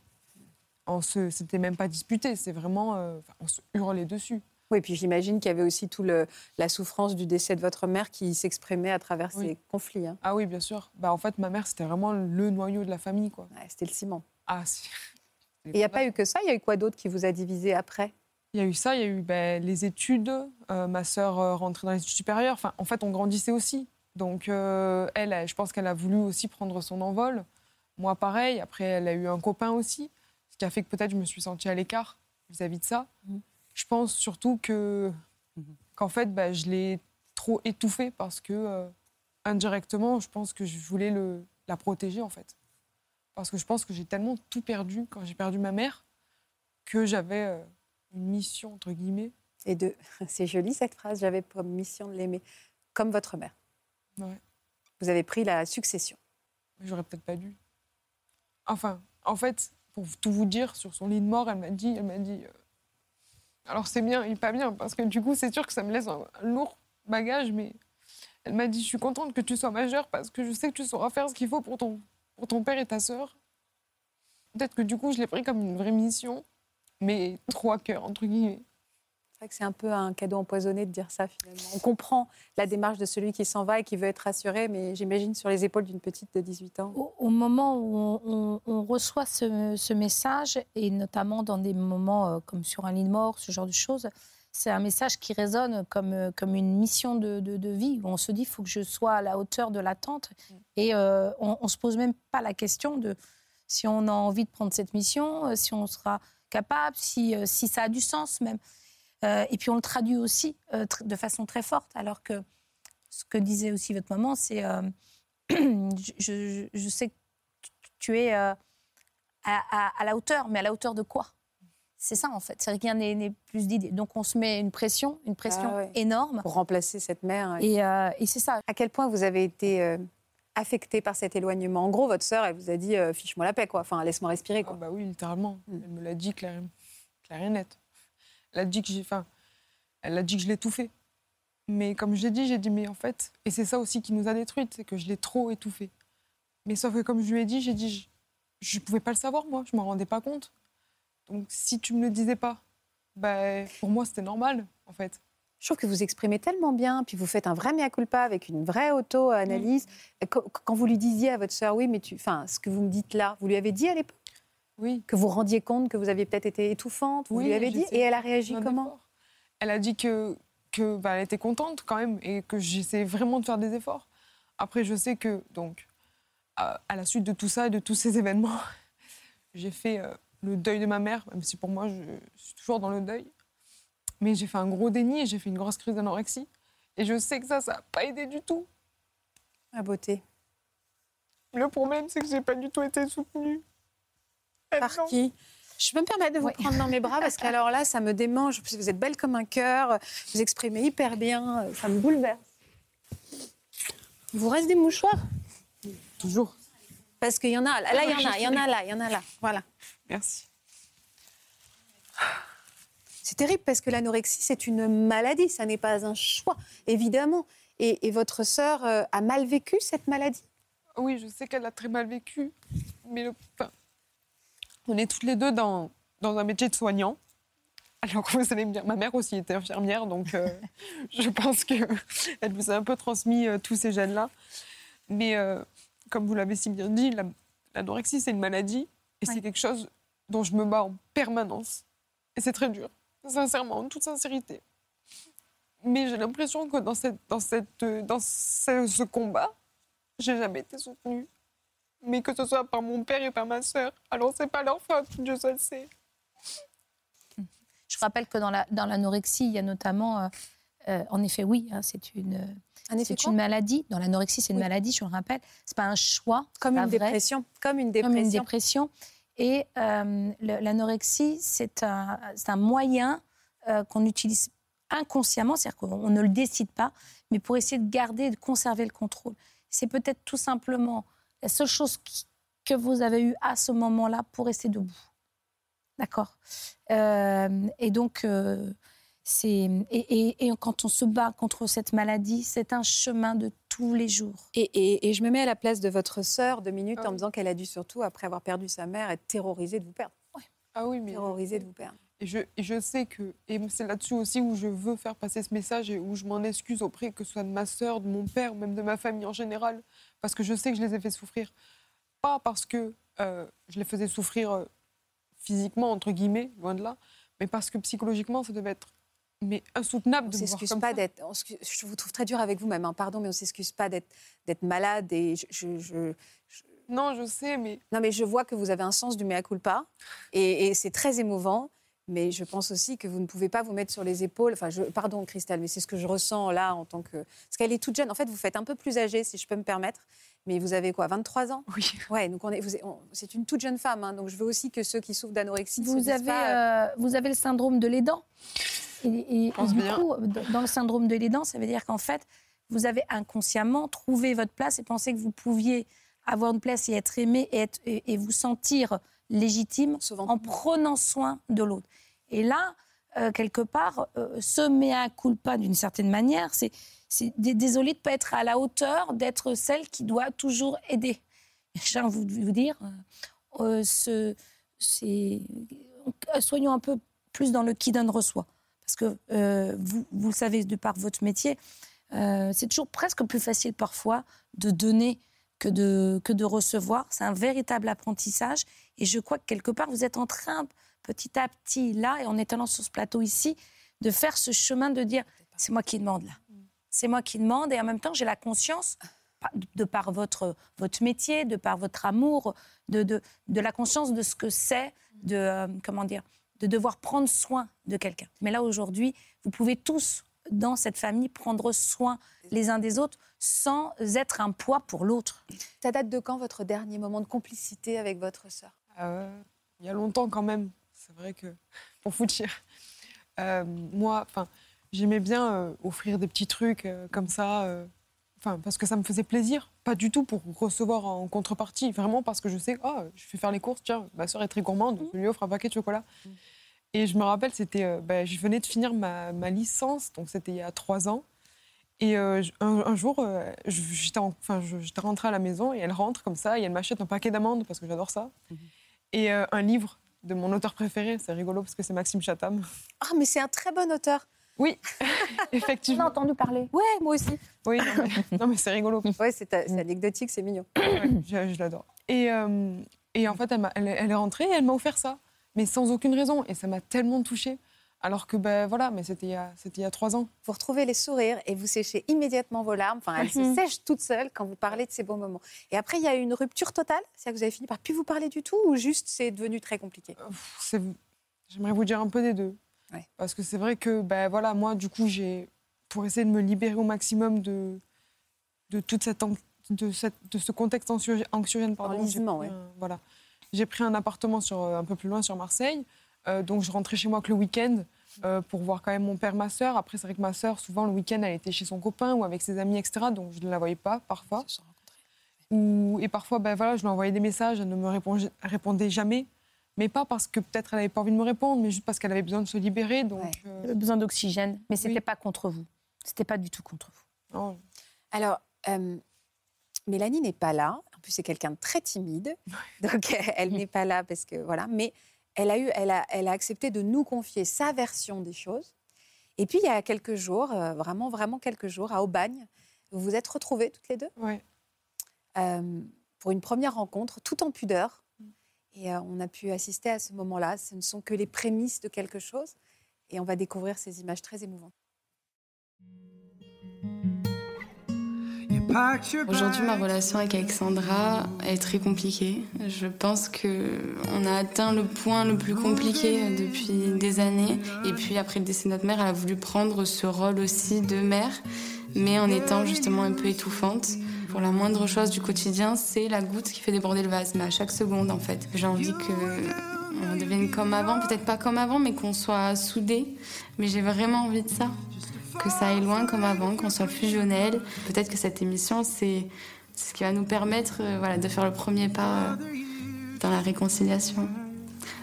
[SPEAKER 6] On se, c'était même pas disputé, c'est vraiment, euh, on se hurlait dessus.
[SPEAKER 1] Oui, puis j'imagine qu'il y avait aussi tout le, la souffrance du décès de votre mère qui s'exprimait à travers
[SPEAKER 6] Oui.
[SPEAKER 1] ces conflits. hein.
[SPEAKER 6] Ah oui, bien sûr. Bah, en fait, ma mère, c'était vraiment le noyau de la famille, quoi.
[SPEAKER 1] C'était le ciment.
[SPEAKER 6] Ah si.
[SPEAKER 1] Et il n'y a pas eu que ça, il y a eu quoi d'autre qui vous a divisé après?
[SPEAKER 6] Il y a eu ça, il y a eu ben, les études, euh, ma sœur euh, rentrait dans les études supérieures. Enfin, en fait, on grandissait aussi. Donc, euh, elle, je pense qu'elle a voulu aussi prendre son envol. Moi, pareil. Après, elle a eu un copain aussi, qui a fait que peut-être je me suis sentie à l'écart vis-à-vis de ça.
[SPEAKER 1] Mhm.
[SPEAKER 6] Je pense surtout que qu'en fait, ben, je l'ai trop étouffée parce que euh, indirectement, je pense que je voulais le, la protéger en fait. Parce que je pense que j'ai tellement tout perdu quand j'ai perdu ma mère que j'avais euh, une mission entre guillemets.
[SPEAKER 1] Et de, c'est joli cette phrase, j'avais comme mission de l'aimer, comme votre mère.
[SPEAKER 6] Ouais.
[SPEAKER 1] Vous avez pris la succession.
[SPEAKER 6] J'aurais peut-être pas dû. Enfin, en fait, pour tout vous dire, sur son lit de mort, elle m'a dit, elle m'a dit. euh, alors c'est bien et pas bien parce que du coup, c'est sûr que ça me laisse un, lourd bagage, mais elle m'a dit, je suis contente que tu sois majeure parce que je sais que tu sauras faire ce qu'il faut pour ton, pour ton père et ta sœur. Peut-être que du coup, je l'ai pris comme une vraie mission, mais trop à cœur entre guillemets.
[SPEAKER 1] C'est vrai que c'est un peu un cadeau empoisonné de dire ça finalement. On comprend la démarche de celui qui s'en va et qui veut être rassuré, mais j'imagine sur les épaules d'une petite de 18 ans.
[SPEAKER 5] Au, au moment où on, on- on reçoit ce, ce message, et notamment dans des moments euh, comme sur un lit de mort, ce genre de choses, c'est un message qui résonne comme, euh, comme une mission de, de- de vie, où on se dit, il faut que je sois à la hauteur de l'attente. Et euh, on ne se pose même pas la question de si on a envie de prendre cette mission, si on sera capable, si, si ça a du sens même. Euh, et puis on le traduit aussi euh, de façon très forte, alors que ce que disait aussi votre maman, c'est... euh, je, je- je sais que tu- es euh, à, à- à la hauteur, mais à la hauteur de quoi? C'est ça en fait, c'est rien n'est plus d'idée. Donc on se met une pression, une pression
[SPEAKER 1] Ah ouais.
[SPEAKER 5] énorme,
[SPEAKER 1] Pour remplacer cette mère.
[SPEAKER 5] et, euh, et c'est ça.
[SPEAKER 1] À quel point vous avez été euh, affecté par cet éloignement? En gros, votre sœur, elle vous a dit euh, fiche-moi la paix, quoi. Enfin, laisse-moi respirer,
[SPEAKER 6] Ah
[SPEAKER 1] quoi.
[SPEAKER 6] bah oui, littéralement.
[SPEAKER 1] Mm.
[SPEAKER 6] Elle me l'a dit clair, clair et net. Elle a dit que j'ai, enfin, elle a dit que je l'ai étouffée. Mais comme je l'ai dit, j'ai dit mais en fait, et c'est ça aussi qui nous a détruites, c'est que je l'ai trop étouffée. Mais sauf que comme je lui ai dit, j'ai dit je, ne pouvais pas le savoir moi, je m'en rendais pas compte. Donc si tu me le disais pas, bah, pour moi c'était normal en fait.
[SPEAKER 1] Je trouve que vous exprimez tellement bien, puis vous faites un vrai mea culpa avec une vraie auto-analyse.
[SPEAKER 6] Mm.
[SPEAKER 1] Qu- Quand vous lui disiez à votre sœur, oui, mais tu, enfin, ce que vous me dites là, vous lui avez dit à l'époque?
[SPEAKER 6] Oui.
[SPEAKER 1] que vous rendiez compte que vous aviez peut-être été étouffante, vous
[SPEAKER 6] Oui,
[SPEAKER 1] lui avez dit, et elle a réagi comment?
[SPEAKER 6] Elle a dit que, que bah, elle était contente quand même et que j'essayais vraiment de faire des efforts. Après, je sais que donc à, à la suite de tout ça et de tous ces événements, j'ai fait euh, le deuil de ma mère, même si pour moi je, suis toujours dans le deuil. Mais j'ai fait un gros déni et j'ai fait une grosse crise d'anorexie. Et je sais que ça, ça n'a pas aidé du tout.
[SPEAKER 1] La beauté.
[SPEAKER 6] Le problème, c'est que j'ai pas du tout été soutenue.
[SPEAKER 1] Par qui je peux me permettre de vous
[SPEAKER 5] Oui.
[SPEAKER 1] prendre dans mes bras parce qu'alors là, ça me démange. Vous êtes belle comme un cœur, vous exprimez hyper bien, ça me bouleverse. Il vous reste des mouchoirs?
[SPEAKER 6] Toujours.
[SPEAKER 1] Parce qu'il y en a, là, il y en a, il y en a là, il y en a là. Voilà.
[SPEAKER 6] Merci.
[SPEAKER 1] C'est terrible parce que l'anorexie, c'est une maladie, ça n'est pas un choix, évidemment. Et, et votre sœur euh, a mal vécu cette maladie?
[SPEAKER 6] Oui, je sais qu'elle a très mal vécu, mais le- enfin, on est toutes les deux dans, dans un métier de soignant. Alors vous allez me dire, ma mère aussi était infirmière, donc euh, je pense qu'elle vous a un peu transmis euh, tous ces gènes-là. Mais euh, comme vous l'avez si bien dit, la- l'anorexie, c'est une maladie et c'est quelque chose dont je me bats en permanence. Et c'est très dur, sincèrement, en toute sincérité. Mais j'ai l'impression que dans, cette, dans, cette, dans ce, ce combat, j'ai jamais été soutenue. Mais que ce soit par mon père et par ma sœur. Alors c'est pas leur faute, Dieu seul sait.
[SPEAKER 5] Je rappelle que dans la- dans l'anorexie, il y a notamment, euh, euh, en effet, oui, hein, c'est une,
[SPEAKER 1] Un
[SPEAKER 5] c'est une maladie. Dans l'anorexie, c'est une
[SPEAKER 1] Oui.
[SPEAKER 5] maladie, je le rappelle. C'est pas un choix.
[SPEAKER 1] Comme une
[SPEAKER 5] vrai.
[SPEAKER 1] dépression. Comme une
[SPEAKER 5] Comme une
[SPEAKER 1] dépression.
[SPEAKER 5] dépression. Et euh, l'anorexie, c'est un, c'est un moyen euh, qu'on utilise inconsciemment, c'est-à-dire qu'on ne le décide pas, mais pour essayer de garder et de conserver le contrôle. C'est peut-être tout simplement la seule chose qui- que vous avez eue à ce moment-là pour rester debout. D'accord? Euh, Et donc, euh, c'est et, et- et quand on se bat contre cette maladie, c'est un chemin de tous les jours.
[SPEAKER 1] Et, et- et je me mets à la place de votre sœur deux minutes
[SPEAKER 6] Ah
[SPEAKER 1] en
[SPEAKER 6] oui.
[SPEAKER 1] me disant qu'elle a dû surtout, après avoir perdu sa mère, être terrorisée de vous perdre.
[SPEAKER 6] Ah oui, mais.
[SPEAKER 1] Terrorisée de vous perdre.
[SPEAKER 6] Et je, et je sais que. Et c'est là-dessus aussi où je veux faire passer ce message et où je m'en excuse auprès, que ce soit de ma sœur, de mon père, ou même de ma famille en général. Parce que je sais que je les ai fait souffrir. Pas parce que euh, je les faisais souffrir euh, physiquement, entre guillemets, loin de là, mais parce que psychologiquement, ça devait être mais insoutenable
[SPEAKER 1] On
[SPEAKER 6] de me voir
[SPEAKER 1] s'excuse pas d'être. on Je vous trouve très dur avec vous-même, hein, pardon, mais on s'excuse pas d'être d'être malade. Et je, je- je-
[SPEAKER 6] Non, je sais, mais
[SPEAKER 1] Non, mais je vois que vous avez un sens du mea culpa, et, et c'est très émouvant. Mais je pense aussi que vous ne pouvez pas vous mettre sur les épaules. Enfin, je, pardon, Christelle, mais c'est ce que je ressens là en tant que. Parce qu'elle est toute jeune. En fait, vous faites un peu plus âgée, si je peux me permettre. Mais vous avez quoi, 23 ans?
[SPEAKER 6] Oui.
[SPEAKER 1] Ouais, donc on est, vous êtes- on- c'est une toute jeune femme. hein, donc je veux aussi que ceux qui souffrent d'anorexie.
[SPEAKER 5] Vous avez,
[SPEAKER 1] pas,
[SPEAKER 5] euh, vous avez le syndrome de l'aidant. Et, et- du
[SPEAKER 6] bien.
[SPEAKER 5] coup, dans le syndrome de l'aidant, ça veut dire qu'en fait, vous avez inconsciemment trouvé votre place et pensé que vous pouviez avoir une place et être aimé et, être- et- et vous sentir légitime en prenant soin de l'autre. Et là, euh, quelque part, euh, ce mea culpa d'une certaine manière, c'est c'est dé- désolé de ne pas être à la hauteur d'être celle qui doit toujours aider. J'ai envie de vous dire, euh, euh, ce- euh, soyons un peu plus dans le qui donne reçoit. Parce que vous, vous le savez de par votre métier, c'est toujours presque plus facile parfois de donner que de, que de recevoir. C'est un véritable apprentissage. Et je crois que quelque part, vous êtes en train, petit à petit, là, et en étant sur ce plateau ici, de faire ce chemin de dire c'est moi qui demande là. C'est moi qui demande. Et en même temps, j'ai la conscience, de par votre, votre métier, de par votre amour, de, de, de la conscience de ce que c'est de, euh, comment dire, de devoir prendre soin de quelqu'un. Mais là, aujourd'hui, vous pouvez tous, dans cette famille, prendre soin les uns des autres sans être un poids pour l'autre.
[SPEAKER 1] Ça date de quand votre dernier moment de complicité avec votre sœur?
[SPEAKER 6] Il y a longtemps quand même. C'est vrai que, pour vous dire, euh, moi, enfin, j'aimais bien euh, offrir des petits trucs euh, comme ça, euh, enfin, parce que ça me faisait plaisir. Pas du tout pour recevoir en contrepartie, vraiment parce que je sais, ah, je fais faire les courses, tiens, ma soeur est très gourmande, je lui offre un paquet de chocolat. Et je me rappelle, c'était, euh, ben, je venais de finir ma, ma licence, donc c'était il y a trois ans. Et euh, un, un jour, euh, j'étais en- enfin, rentrée à la maison et elle rentre comme ça et elle m'achète un paquet d'amandes parce que j'adore ça. Et euh, un livre de mon auteur préféré, c'est rigolo parce que c'est Maxime Chatham.
[SPEAKER 1] Ah, mais c'est un très bon auteur.
[SPEAKER 6] Oui, effectivement.
[SPEAKER 5] entendu parler.
[SPEAKER 1] Ouais, moi aussi.
[SPEAKER 6] Oui, non, mais, c'est rigolo.
[SPEAKER 1] Ouais, c'est c'est anecdotique, c'est mignon.
[SPEAKER 6] Ouais, je je l'adore. Et, euh, et en fait, elle, elle est rentrée et elle m'a offert ça, mais sans aucune raison. Et ça m'a tellement touchée. Alors que, ben voilà, mais c'était il, y a- c'était il y a trois ans.
[SPEAKER 1] Vous retrouvez les sourires et vous séchez immédiatement vos larmes. Enfin, elles se sèchent toutes seules quand vous parlez de ces bons moments. Et après, il y a eu une rupture totale C'est-à-dire que vous avez fini par plus vous parler du tout ou juste c'est devenu très compliqué?
[SPEAKER 6] C'est- J'aimerais vous dire un peu des deux.
[SPEAKER 1] Ouais.
[SPEAKER 6] Parce que c'est vrai que, ben voilà, moi, du coup, j'ai, pour essayer de me libérer au maximum de, de toute cette, an- de, cette, de ce contexte anxio- anxiogène, pardon, j'ai
[SPEAKER 1] ouais.
[SPEAKER 6] voilà. J'ai pris un appartement sur, euh, un peu plus loin sur Marseille. Euh, donc, je rentrais chez moi que le week-end euh, pour voir quand même mon père, ma sœur. Après, c'est vrai que ma sœur, souvent, le week-end, elle était chez son copain ou avec ses amis, etc. Donc, je ne la voyais pas parfois. Ou, et parfois, ben voilà, je lui envoyais des messages, elle ne me répond- répondait jamais. Mais pas parce que peut-être elle n'avait pas envie de me répondre, mais juste parce qu'elle avait besoin de se libérer. Donc,
[SPEAKER 1] Ouais.
[SPEAKER 6] euh,
[SPEAKER 5] Le besoin d'oxygène, mais c'était
[SPEAKER 6] Oui.
[SPEAKER 5] pas contre vous. C'était pas du tout contre vous.
[SPEAKER 6] non.
[SPEAKER 1] Alors, euh, Mélanie n'est pas là. En plus, c'est quelqu'un de très timide. Donc, elle n'est pas là parce que, voilà. Mais elle a, eu, elle, a, elle a accepté de nous confier sa version des choses. Et puis, il y a quelques jours, euh, vraiment, vraiment quelques jours, à Aubagne, vous vous êtes retrouvées toutes les deux?
[SPEAKER 6] Ouais.
[SPEAKER 1] euh, pour une première rencontre, tout en pudeur. Et euh, on a pu assister à ce moment-là. Ce ne sont que les prémices de quelque chose. Et on va découvrir ces images très émouvantes.
[SPEAKER 8] Aujourd'hui, ma relation avec Alexandra est très compliquée. Je pense que on a atteint le point le plus compliqué depuis des années. Et puis après le décès de notre mère, elle a voulu prendre ce rôle aussi de mère, mais en étant justement un peu étouffante. Pour la moindre chose du quotidien, c'est la goutte qui fait déborder le vase, mais à chaque seconde en fait. J'ai envie que on devienne comme avant, peut-être pas comme avant, mais qu'on soit soudés. Mais j'ai vraiment envie de ça que ça aille loin comme avant, qu'on soit fusionnel. Peut-être que cette émission, c'est ce qui va nous permettre euh, voilà, de faire le premier pas euh, dans la réconciliation.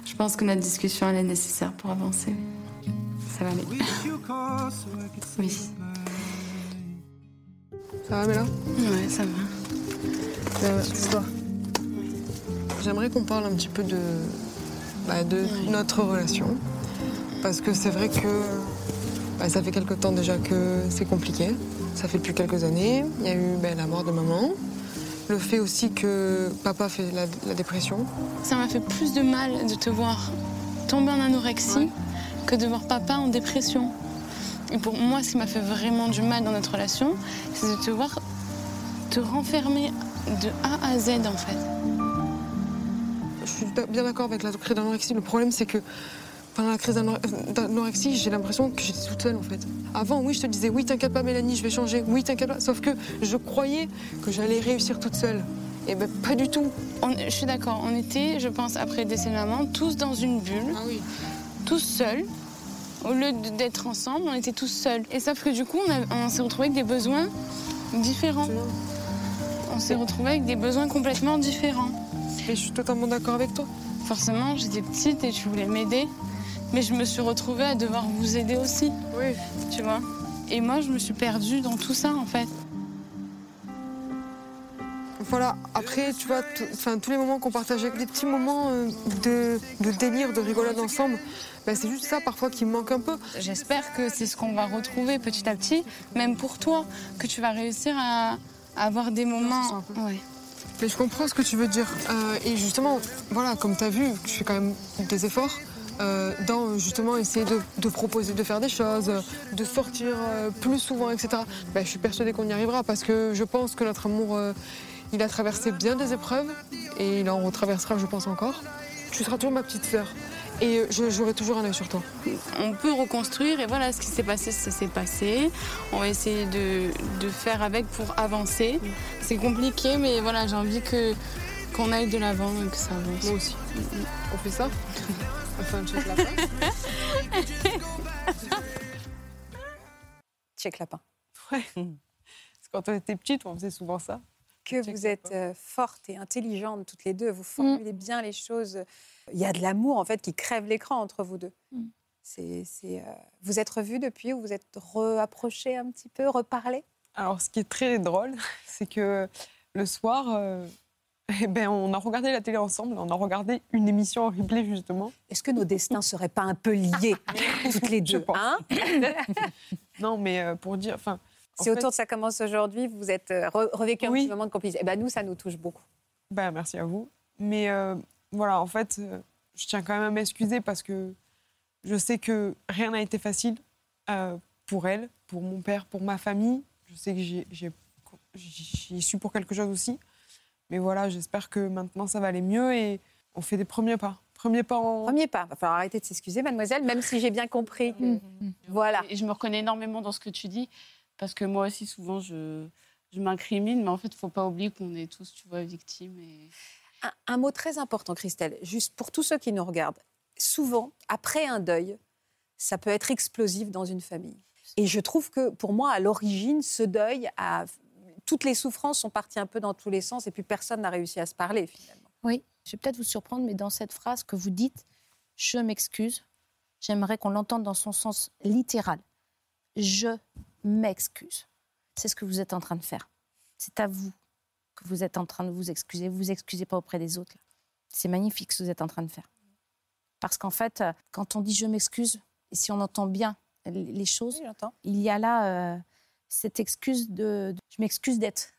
[SPEAKER 8] Je pense que notre discussion, elle est nécessaire pour avancer. Ça va aller. Oui.
[SPEAKER 6] Ça va, Méla?
[SPEAKER 8] Ouais, ça va.
[SPEAKER 6] Euh, C'est toi. J'aimerais qu'on parle un petit peu de, bah, de notre relation. Parce que c'est vrai que bah, ça fait quelque temps déjà que c'est compliqué. Ça fait depuis quelques années. Il y a eu bah, la mort de maman. Le fait aussi que papa fait la, la dépression.
[SPEAKER 8] Ça m'a fait plus de mal de te voir tomber en anorexie que de voir papa en dépression. Et pour moi, ce qui m'a fait vraiment du mal dans notre relation, c'est de te voir te renfermer de A à Z en fait.
[SPEAKER 6] Je suis bien d'accord avec la crise d'anorexie. Le problème, c'est que pendant la crise d'anor- d'anorexie, j'ai l'impression que j'étais toute seule en fait. Avant, oui, je te disais, oui, t'inquiète pas, Mélanie, je vais changer. Oui, t'inquiète pas. Sauf que je croyais que j'allais réussir toute seule. Et ben, pas du tout.
[SPEAKER 8] On- je suis d'accord, on était, je pense, après le décès de maman, tous dans une bulle,
[SPEAKER 6] Ah oui.
[SPEAKER 8] tous seuls. Au lieu d'être ensemble, on était tous seuls. Et sauf que du coup, on, on s'est retrouvés avec des besoins différents. On s'est retrouvés avec des besoins complètement différents.
[SPEAKER 6] Mais je suis totalement d'accord avec toi.
[SPEAKER 8] Forcément, j'étais petite et tu voulais m'aider, mais je me suis retrouvée à devoir vous aider aussi,
[SPEAKER 6] Oui.
[SPEAKER 8] tu vois. Et moi, je me suis perdue dans tout ça, en fait.
[SPEAKER 6] Voilà, après, tu vois, enfin, tous les moments qu'on partageait, des petits moments euh, de, de délire, de rigolade ensemble, ben, c'est juste ça parfois qui me manque un peu.
[SPEAKER 8] J'espère que c'est ce qu'on va retrouver petit à petit, même pour toi, que tu vas réussir à, à avoir des moments. Ouais.
[SPEAKER 6] Mais je comprends ce que tu veux dire. Euh, et justement, voilà, comme tu as vu, je fais quand même des efforts euh, dans justement essayer de, de proposer de faire des choses, de sortir euh, plus souvent, etc. Ben, je suis persuadée qu'on y arrivera parce que je pense que notre amour, euh, il a traversé bien des épreuves et il en retraversera, je pense, encore. Tu seras toujours ma petite sœur et j'aurai toujours un œil sur toi.
[SPEAKER 8] On peut reconstruire et voilà, ce qui s'est passé, ça s'est passé. On va essayer de, de faire avec pour avancer. C'est compliqué, mais voilà, j'ai envie que qu'on aille de l'avant et que ça avance.
[SPEAKER 6] Moi aussi. On fait ça? check
[SPEAKER 1] lapin.
[SPEAKER 6] Ouais. Parce que quand on était petite, on faisait souvent ça.
[SPEAKER 1] que
[SPEAKER 6] Check
[SPEAKER 1] vous êtes euh, fortes et intelligentes toutes les deux. Vous formulez bien les choses. Il y a de l'amour, en fait, qui crève l'écran entre vous deux.
[SPEAKER 5] Mm.
[SPEAKER 1] C'est, euh, Vous êtes revus depuis ou vous êtes rapprochés un petit peu, reparlé
[SPEAKER 6] Alors, ce qui est très drôle, c'est que le soir, euh, eh ben, on a regardé la télé ensemble. On a regardé une émission en replay, justement.
[SPEAKER 1] Est-ce que nos destins ne seraient pas un peu liés, toutes les deux hein?
[SPEAKER 6] Non, mais euh, pour dire. Enfin, en
[SPEAKER 1] Si
[SPEAKER 6] fait-
[SPEAKER 1] autour de ça commence aujourd'hui, vous êtes euh, re- revécu un
[SPEAKER 6] Oui.
[SPEAKER 1] petit moment de complicité. Eh ben, nous, ça nous touche beaucoup.
[SPEAKER 6] Ben, merci à vous. Mais euh, voilà, en fait, je tiens quand même à m'excuser parce que je sais que rien n'a été facile euh, pour elle, pour mon père, pour ma famille. Je sais que j'y suis pour quelque chose aussi. Mais voilà, j'espère que maintenant ça va aller mieux et on fait des premiers pas. Premiers pas en.
[SPEAKER 1] Premier pas, il va falloir arrêter de s'excuser, mademoiselle, même si j'ai bien compris que... Voilà.
[SPEAKER 4] Et je me reconnais énormément dans ce que tu dis, parce que moi aussi, souvent, je, je m'incrimine, mais en fait, il ne faut pas oublier qu'on est tous, tu vois, victimes. Et...
[SPEAKER 1] Un, un mot très important, Christelle, juste pour tous ceux qui nous regardent. Souvent, après un deuil, ça peut être explosif dans une famille. Et je trouve que pour moi, à l'origine, ce deuil a toutes les souffrances sont parties un peu dans tous les sens et puis personne n'a réussi à se parler finalement.
[SPEAKER 5] Oui, je vais peut-être vous surprendre, mais dans cette phrase que vous dites, je m'excuse, j'aimerais qu'on l'entende dans son sens littéral. Je m'excuse. C'est ce que vous êtes en train de faire. C'est à vous que vous êtes en train de vous excuser. Vous vous excusez pas auprès des autres. C'est magnifique ce que vous êtes en train de faire. Parce qu'en fait, euh, quand on dit je m'excuse, et si on entend bien les choses, il y a là euh, cette excuse de, de- je m'excuse d'être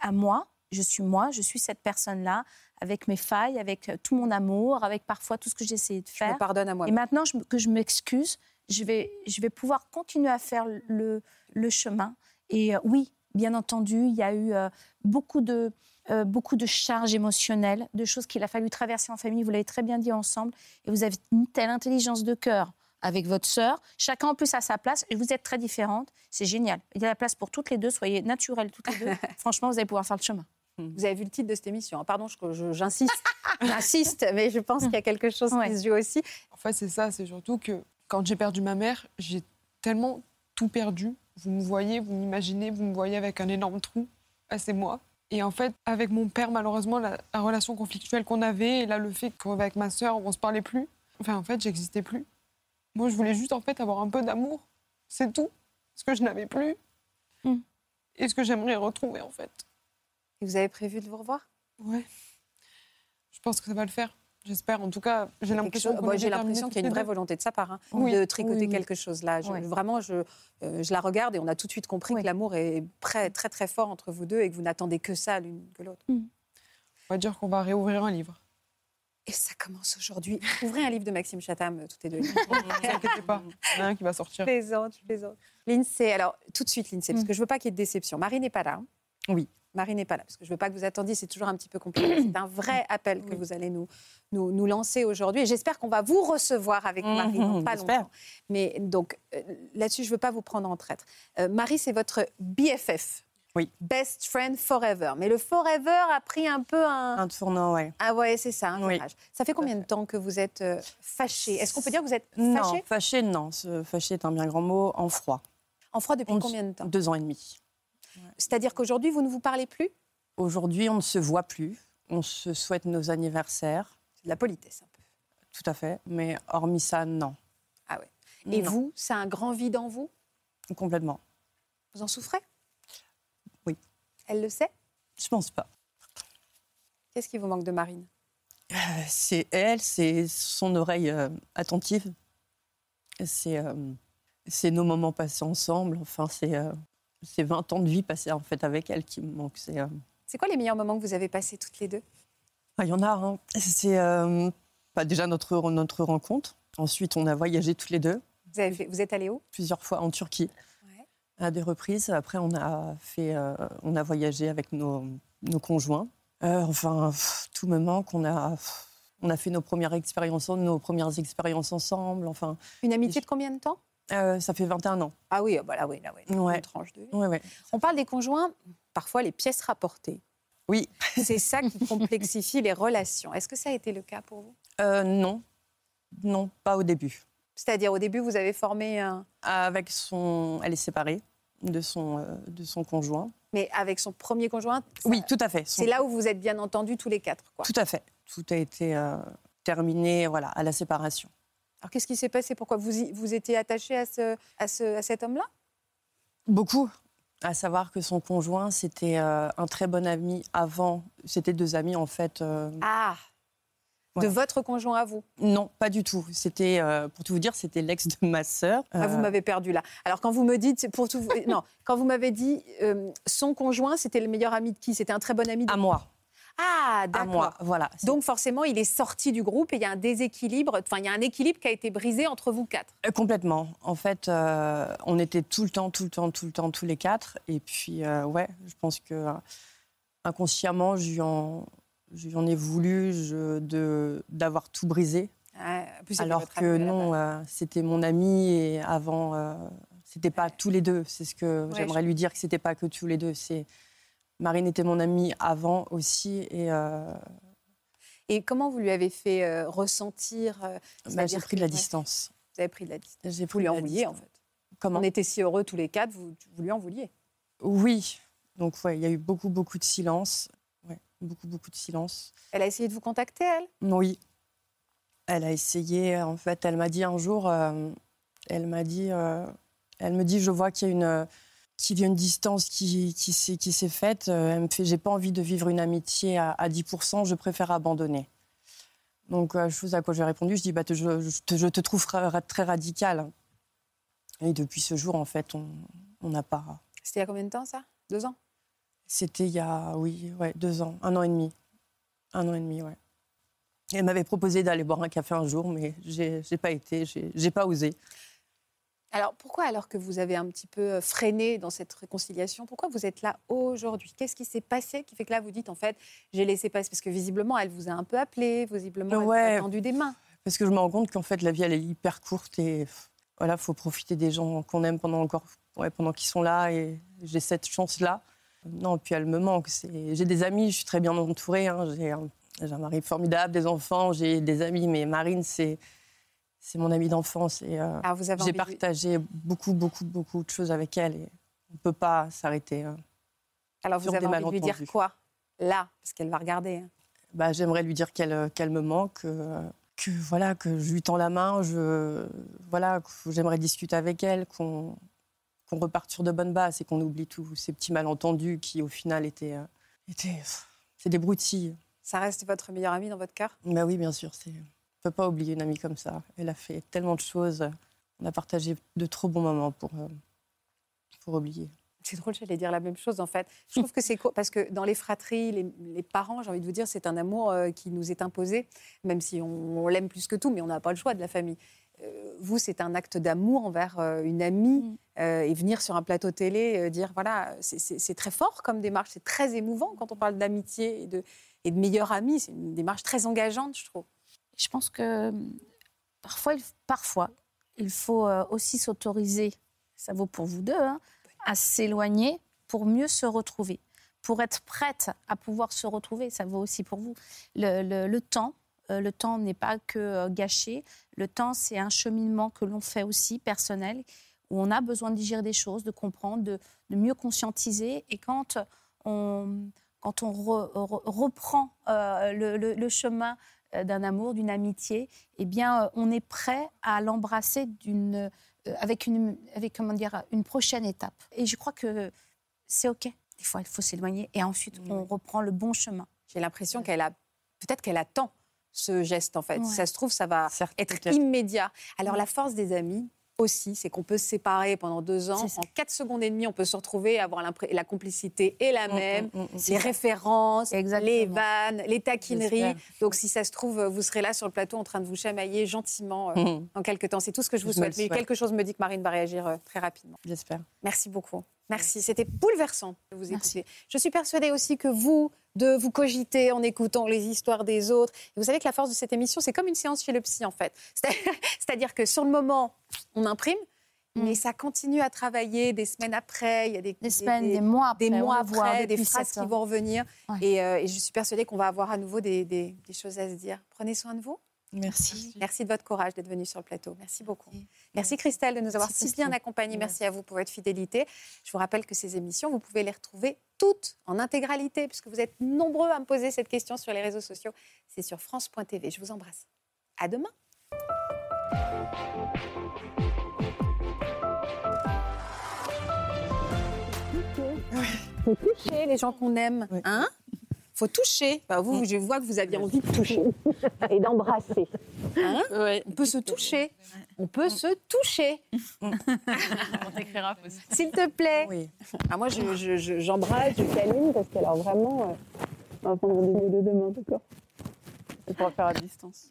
[SPEAKER 5] à moi, je suis moi, je suis cette personne-là, avec mes failles, avec euh, tout mon amour, avec parfois tout ce que j'ai essayé de
[SPEAKER 1] Je
[SPEAKER 5] faire.
[SPEAKER 1] me pardonne à moi.
[SPEAKER 5] Et maintenant je que je m'excuse, je vais, je vais pouvoir continuer à faire le, le chemin. Et euh, oui, bien entendu, il y a eu euh, beaucoup, de, euh, beaucoup de charges émotionnelles, de choses qu'il a fallu traverser en famille. Vous l'avez très bien dit ensemble. Et vous avez une telle intelligence de cœur avec votre sœur. Chacun en plus à sa place. Et vous êtes très différentes. C'est génial. Il y a la place pour toutes les deux. Soyez naturelles toutes les deux. Franchement, vous allez pouvoir faire le chemin.
[SPEAKER 1] Vous avez vu le titre de cette émission. hein. Pardon, j'insiste, j'insiste, mais je pense qu'il y a quelque chose
[SPEAKER 5] Ouais.
[SPEAKER 1] qui se joue aussi.
[SPEAKER 6] En fait, c'est ça, c'est surtout que quand j'ai perdu ma mère, j'ai tellement tout perdu. Vous me voyez, vous m'imaginez, vous me voyez avec un énorme trou. Ah, c'est moi. Et en fait, avec mon père, malheureusement, la, la relation conflictuelle qu'on avait, et là, le fait qu'avec ma sœur, on se parlait plus, enfin, en fait, j'existais plus. Moi, je voulais juste, en fait, avoir un peu d'amour. C'est tout. Ce que je n'avais plus.
[SPEAKER 5] Mm.
[SPEAKER 6] Et ce que j'aimerais retrouver, en fait.
[SPEAKER 1] Et vous avez prévu de vous revoir?
[SPEAKER 6] Ouais. Je pense que ça va le faire. J'espère. En tout cas, j'ai l'impression est
[SPEAKER 1] J'ai l'impression qu'il y a une vraie volonté de sa part, hein,
[SPEAKER 6] Oui.
[SPEAKER 1] de tricoter
[SPEAKER 5] Oui, oui.
[SPEAKER 1] quelque chose là. Je-. Vraiment, je, euh, je la regarde et on a tout de suite compris
[SPEAKER 5] Oui.
[SPEAKER 1] que l'amour est très, très, très fort entre vous deux et que vous n'attendez que ça l'une que l'autre.
[SPEAKER 6] On va dire qu'on va réouvrir un livre.
[SPEAKER 1] Et ça commence aujourd'hui. Ouvrez un livre de Maxime Chatham, euh, toutes les deux.
[SPEAKER 6] Ne vous inquiétez pas. Il y en a un qui va sortir.
[SPEAKER 1] Plaisante, plaisante. Lindsay, alors tout de suite, Lindsay, parce
[SPEAKER 5] Mm.
[SPEAKER 1] que je veux pas qu'il y ait de déception. Marie n'est pas là. hein.
[SPEAKER 9] Oui.
[SPEAKER 1] Marie n'est pas là, parce que je veux pas que vous attendiez, c'est toujours un petit peu compliqué. C'est un vrai appel que
[SPEAKER 9] Oui.
[SPEAKER 1] vous allez nous, nous, nous lancer aujourd'hui. Et j'espère qu'on va vous recevoir avec Marie dans
[SPEAKER 9] Mhm,
[SPEAKER 1] pas longtemps. Mais donc, euh, là-dessus, je veux pas vous prendre en traître. Euh, Marie, c'est votre BFF.
[SPEAKER 9] Oui.
[SPEAKER 1] Best friend forever. Mais le forever a pris un peu un.
[SPEAKER 9] Un tournant, ouais.
[SPEAKER 1] Ah ouais, c'est ça, un
[SPEAKER 9] Oui.
[SPEAKER 1] Ça fait combien de temps que vous êtes euh, fâchée? Est-ce qu'on peut dire que vous êtes
[SPEAKER 9] Non,
[SPEAKER 1] fâchée?
[SPEAKER 9] fâché, non. Fâché est un bien grand mot. En froid.
[SPEAKER 1] En froid depuis
[SPEAKER 9] On-
[SPEAKER 1] combien de temps?
[SPEAKER 9] Deux ans et demi.
[SPEAKER 1] C'est-à-dire qu'aujourd'hui, vous ne vous parlez plus?
[SPEAKER 9] Aujourd'hui, on ne se voit plus. On se souhaite nos anniversaires,
[SPEAKER 1] C'est de la politesse un peu.
[SPEAKER 9] tout à fait. Mais hormis ça, non.
[SPEAKER 1] Ah ouais. Et
[SPEAKER 9] Non,
[SPEAKER 1] vous, c'est un grand vide en vous?
[SPEAKER 9] Complètement.
[SPEAKER 1] Vous en souffrez? Elle le sait?
[SPEAKER 9] Je pense pas.
[SPEAKER 1] Qu'est-ce qui vous manque de Marine?
[SPEAKER 9] Euh, C'est elle, c'est son oreille euh, attentive. C'est euh, c'est nos moments passés ensemble. Enfin, c'est euh, c'est 20 ans de vie passés en fait avec elle qui me manquent. C'est
[SPEAKER 1] quoi les meilleurs moments que vous avez passés toutes les deux?
[SPEAKER 9] Ah, Il y en a. hein. C'est bah, déjà notre, notre rencontre. Ensuite, on a voyagé tous les deux,
[SPEAKER 1] vous, avez vous êtes allés où?
[SPEAKER 9] Plusieurs fois en Turquie. À des reprises. Après, on a, fait, euh, on a voyagé avec nos, nos conjoints. Euh, enfin, pff, tout me manque. On a, pff, on a fait nos premières expériences, nos premières expériences ensemble. Enfin,
[SPEAKER 1] Une amitié de combien de temps?
[SPEAKER 9] Euh, ça fait 21 ans.
[SPEAKER 1] Ah oui, ah bah là, oui, là, oui.
[SPEAKER 9] Ouais.
[SPEAKER 1] Une tranche de vie.
[SPEAKER 9] Ouais, ouais.
[SPEAKER 1] On parle des conjoints, parfois les pièces rapportées.
[SPEAKER 9] Oui.
[SPEAKER 1] C'est ça qui complexifie les relations. Est-ce que ça a été le cas pour vous?
[SPEAKER 9] Euh, non, non, pas au début.
[SPEAKER 1] C'est-à-dire, au début, vous avez formé un.
[SPEAKER 9] Avec son, elle est séparée de son, euh, de son conjoint.
[SPEAKER 1] Mais avec son premier conjoint ça-
[SPEAKER 9] Oui, tout à fait. Son-
[SPEAKER 1] C'est là où vous êtes bien entendus tous les quatre. Quoi.
[SPEAKER 9] Tout à fait. Tout a été euh, terminé, voilà, à la séparation.
[SPEAKER 1] Alors, qu'est-ce qui s'est passé? Pourquoi vous, y- vous étiez attaché à, ce, à, ce, à cet homme-là?
[SPEAKER 9] Beaucoup. À savoir que son conjoint, c'était euh, un très bon ami avant. C'était deux amis, en fait. euh,
[SPEAKER 1] De votre conjoint à vous?
[SPEAKER 9] Non, pas du tout. C'était, euh, pour tout vous dire, c'était l'ex de ma sœur.
[SPEAKER 1] Ah, Vous
[SPEAKER 9] Euh,
[SPEAKER 1] m'avez perdu là. Alors, quand vous me dites. Pour tout, non, quand vous m'avez dit euh, son conjoint, c'était le meilleur ami de qui? C'était un très bon ami de.
[SPEAKER 9] à moi.
[SPEAKER 1] Ah,
[SPEAKER 9] À
[SPEAKER 1] d'accord.
[SPEAKER 9] moi, voilà.
[SPEAKER 1] Donc, forcément, il est sorti du groupe et il y a un déséquilibre. Enfin, il y a un équilibre qui a été brisé entre vous quatre.
[SPEAKER 9] Complètement. En fait, on était tout le temps, tout le temps, tout le temps, tous les quatre. Et puis, ouais, je pense que inconsciemment, je lui en, je lui en ai voulu d'avoir tout brisé.
[SPEAKER 1] Ah, plus,
[SPEAKER 9] Alors que non, euh, c'était mon ami et avant, euh, c'était pas tous les deux. C'est ce que
[SPEAKER 1] Ouais,
[SPEAKER 9] j'aimerais lui dire que c'était pas que tous les deux. C'est Marine était mon amie avant aussi et euh,
[SPEAKER 1] Et comment vous lui avez fait euh, ressentir
[SPEAKER 9] bah, j'ai pris de la
[SPEAKER 1] ouais,
[SPEAKER 9] distance.
[SPEAKER 1] Vous avez pris de la distance.
[SPEAKER 9] J'ai
[SPEAKER 1] Vous lui en vouliez, en fait.
[SPEAKER 9] Comment
[SPEAKER 1] On était si heureux tous les quatre, vous, vous lui en vouliez.
[SPEAKER 9] Oui, Donc, ouais, il y a eu beaucoup, beaucoup de silence. Beaucoup, beaucoup de silence.
[SPEAKER 1] Elle a essayé de vous contacter, elle?
[SPEAKER 9] Oui. Elle a essayé, en fait, elle m'a dit un jour, euh, elle m'a dit, euh, elle me dit, je vois qu'il y a une, qu'il y a une distance qui, qui s'est, qui s'est faite. Elle me fait, j'ai pas envie de vivre une amitié à, à 10%, je préfère abandonner. Donc, euh, chose à quoi j'ai répondu, je dis, bah, te- je, je te, je te trouve très radical. Et depuis ce jour, en fait, on on n'a pas.
[SPEAKER 1] C'était il y a combien de temps, ça? Deux ans?
[SPEAKER 9] C'était il y a, oui, ouais, deux ans, un an et demi. Un an et demi, ouais. Elle m'avait proposé d'aller boire un café un jour, mais j'ai pas été, j'ai pas osé.
[SPEAKER 1] Alors, pourquoi, alors que vous avez un petit peu euh, freiné dans cette réconciliation, pourquoi vous êtes là aujourd'hui? Qu'est-ce qui s'est passé qui fait que là, vous dites, en fait, j'ai laissé passer? Parce que visiblement, elle vous a un peu appelé, visiblement, elle
[SPEAKER 9] Ouais.
[SPEAKER 1] vous a tendu des mains.
[SPEAKER 9] Parce que je me rends compte qu'en fait, la vie, elle est hyper courte et voilà, faut profiter des gens qu'on aime pendant encore, ouais, pendant qu'ils sont là et j'ai cette chance-là. Non, puis elle me manque. J'ai des amis, je suis très bien entourée. hein, J'ai un, mari formidable, des enfants, j'ai des amis, mais Marine, c'est c'est mon amie d'enfance et euh,
[SPEAKER 1] avez
[SPEAKER 9] j'ai
[SPEAKER 1] de-
[SPEAKER 9] partagé beaucoup, beaucoup, beaucoup de choses avec elle et on peut pas s'arrêter. hein.
[SPEAKER 1] Alors, vous avez envie de lui dire quoi Là, parce qu'elle va regarder. hein.
[SPEAKER 9] bah, j'aimerais lui dire qu'elle qu'elle me manque, euh, que voilà que je lui tends la main, je voilà que j'aimerais discuter avec elle, qu'on qu'on reparte sur de bonnes bases et qu'on oublie tous ces petits malentendus qui au final étaient euh, étaient c'est des broutilles.
[SPEAKER 1] Ça reste votre meilleure amie dans votre cœur?
[SPEAKER 9] Bah oui, bien sûr, c'est on peut pas oublier une amie comme ça. Elle a fait tellement de choses, on a partagé de trop bons moments pour euh, pour oublier.
[SPEAKER 1] C'est drôle, j'allais dire la même chose en fait. Je trouve que c'est cool parce que dans les fratries, les, les parents, j'ai envie de vous dire, c'est un amour euh, qui nous est imposé, même si on, on l'aime plus que tout, mais on n'a pas le choix de la famille. Euh, vous, c'est un acte d'amour envers euh, une amie
[SPEAKER 5] Mm.
[SPEAKER 1] euh, et venir sur un plateau télé, euh, dire voilà, c'est- très fort comme démarche, c'est très émouvant quand on parle d'amitié et de, et de meilleure amie. C'est une démarche très engageante, je trouve.
[SPEAKER 5] Je pense que parfois, il, parfois, il faut aussi s'autoriser, ça vaut pour vous deux, hein, à s'éloigner pour mieux se retrouver, pour être prête à pouvoir se retrouver. Ça vaut aussi pour vous. Le, le- le temps, le temps n'est pas que euh, gâché. Le temps, c'est un cheminement que l'on fait aussi personnel, où on a besoin de digérer des choses, de comprendre, de, de mieux conscientiser. Et quand on, quand on re- re- reprend euh, le- le- le chemin euh, d'un amour, d'une amitié, eh bien, euh, on est prêt à l'embrasser d'une, euh, avec, une, avec comment dire, une prochaine étape. Et je crois que c'est OK. Des fois, il faut s'éloigner et ensuite, on reprend le bon chemin.
[SPEAKER 1] J'ai l'impression qu'elle a, peut-être qu'elle attend ce geste en fait.
[SPEAKER 5] Ouais.
[SPEAKER 1] Si ça se trouve, ça va être immédiat. Alors
[SPEAKER 5] Ouais.
[SPEAKER 1] la force des amis aussi, c'est qu'on peut se séparer pendant deux ans. En quatre secondes et demie, on peut se retrouver, avoir la complicité est la
[SPEAKER 9] Mm,
[SPEAKER 1] même.
[SPEAKER 9] mm, mm, mm.
[SPEAKER 1] Les références,
[SPEAKER 5] Exactement.
[SPEAKER 1] les vannes, les taquineries. Donc, si ça se trouve, vous serez là sur le plateau en train de vous chamailler gentiment euh,
[SPEAKER 9] Mhm,
[SPEAKER 1] en quelques temps. C'est tout ce que je vous souhaite. Mais quelque chose me dit que Marine va réagir euh, très rapidement.
[SPEAKER 9] J'espère.
[SPEAKER 1] Merci beaucoup. Merci. C'était bouleversant de vous
[SPEAKER 5] Merci.
[SPEAKER 1] écouter. Je suis persuadée aussi que vous, de vous cogiter en écoutant les histoires des autres. Et vous savez que la force de cette émission, c'est comme une séance chez le psy, en fait. C'est- C'est-à-dire que sur le moment, on imprime,
[SPEAKER 5] Mm.
[SPEAKER 1] mais ça continue à travailler des semaines après. Il y a des,
[SPEAKER 5] Des semaines, des, mois après.
[SPEAKER 1] des mois après, des phrases qui vont revenir.
[SPEAKER 5] Ouais.
[SPEAKER 1] Et, euh, et je suis persuadée qu'on va avoir à nouveau des choses à se dire. Prenez soin de vous.
[SPEAKER 9] Merci.
[SPEAKER 1] Merci de votre courage d'être venu sur le plateau. Merci beaucoup.
[SPEAKER 5] Merci.
[SPEAKER 1] Merci Christelle de nous avoir
[SPEAKER 5] Merci,
[SPEAKER 1] si bien accompagnés. Merci à vous pour votre fidélité. Je vous rappelle que ces émissions, vous pouvez les retrouver toutes en intégralité, puisque vous êtes nombreux à me poser cette question sur les réseaux sociaux. C'est sur France.tv. Je vous embrasse. À demain. Faut toucher les gens qu'on aime,
[SPEAKER 9] Oui.
[SPEAKER 1] hein? Faut toucher. Bah, vous, je vois que vous aviez envie de toucher et d'embrasser. Hein On peut se toucher. On peut se toucher.
[SPEAKER 4] On t'écrira.
[SPEAKER 1] S'il te plaît.
[SPEAKER 9] Oui.
[SPEAKER 1] Ah, moi, je- je- je- j'embrasse, je, câline, parce qu'alors vraiment. euh, on va prendre rendez-vous de demain, d'accord
[SPEAKER 4] On pourra faire à distance.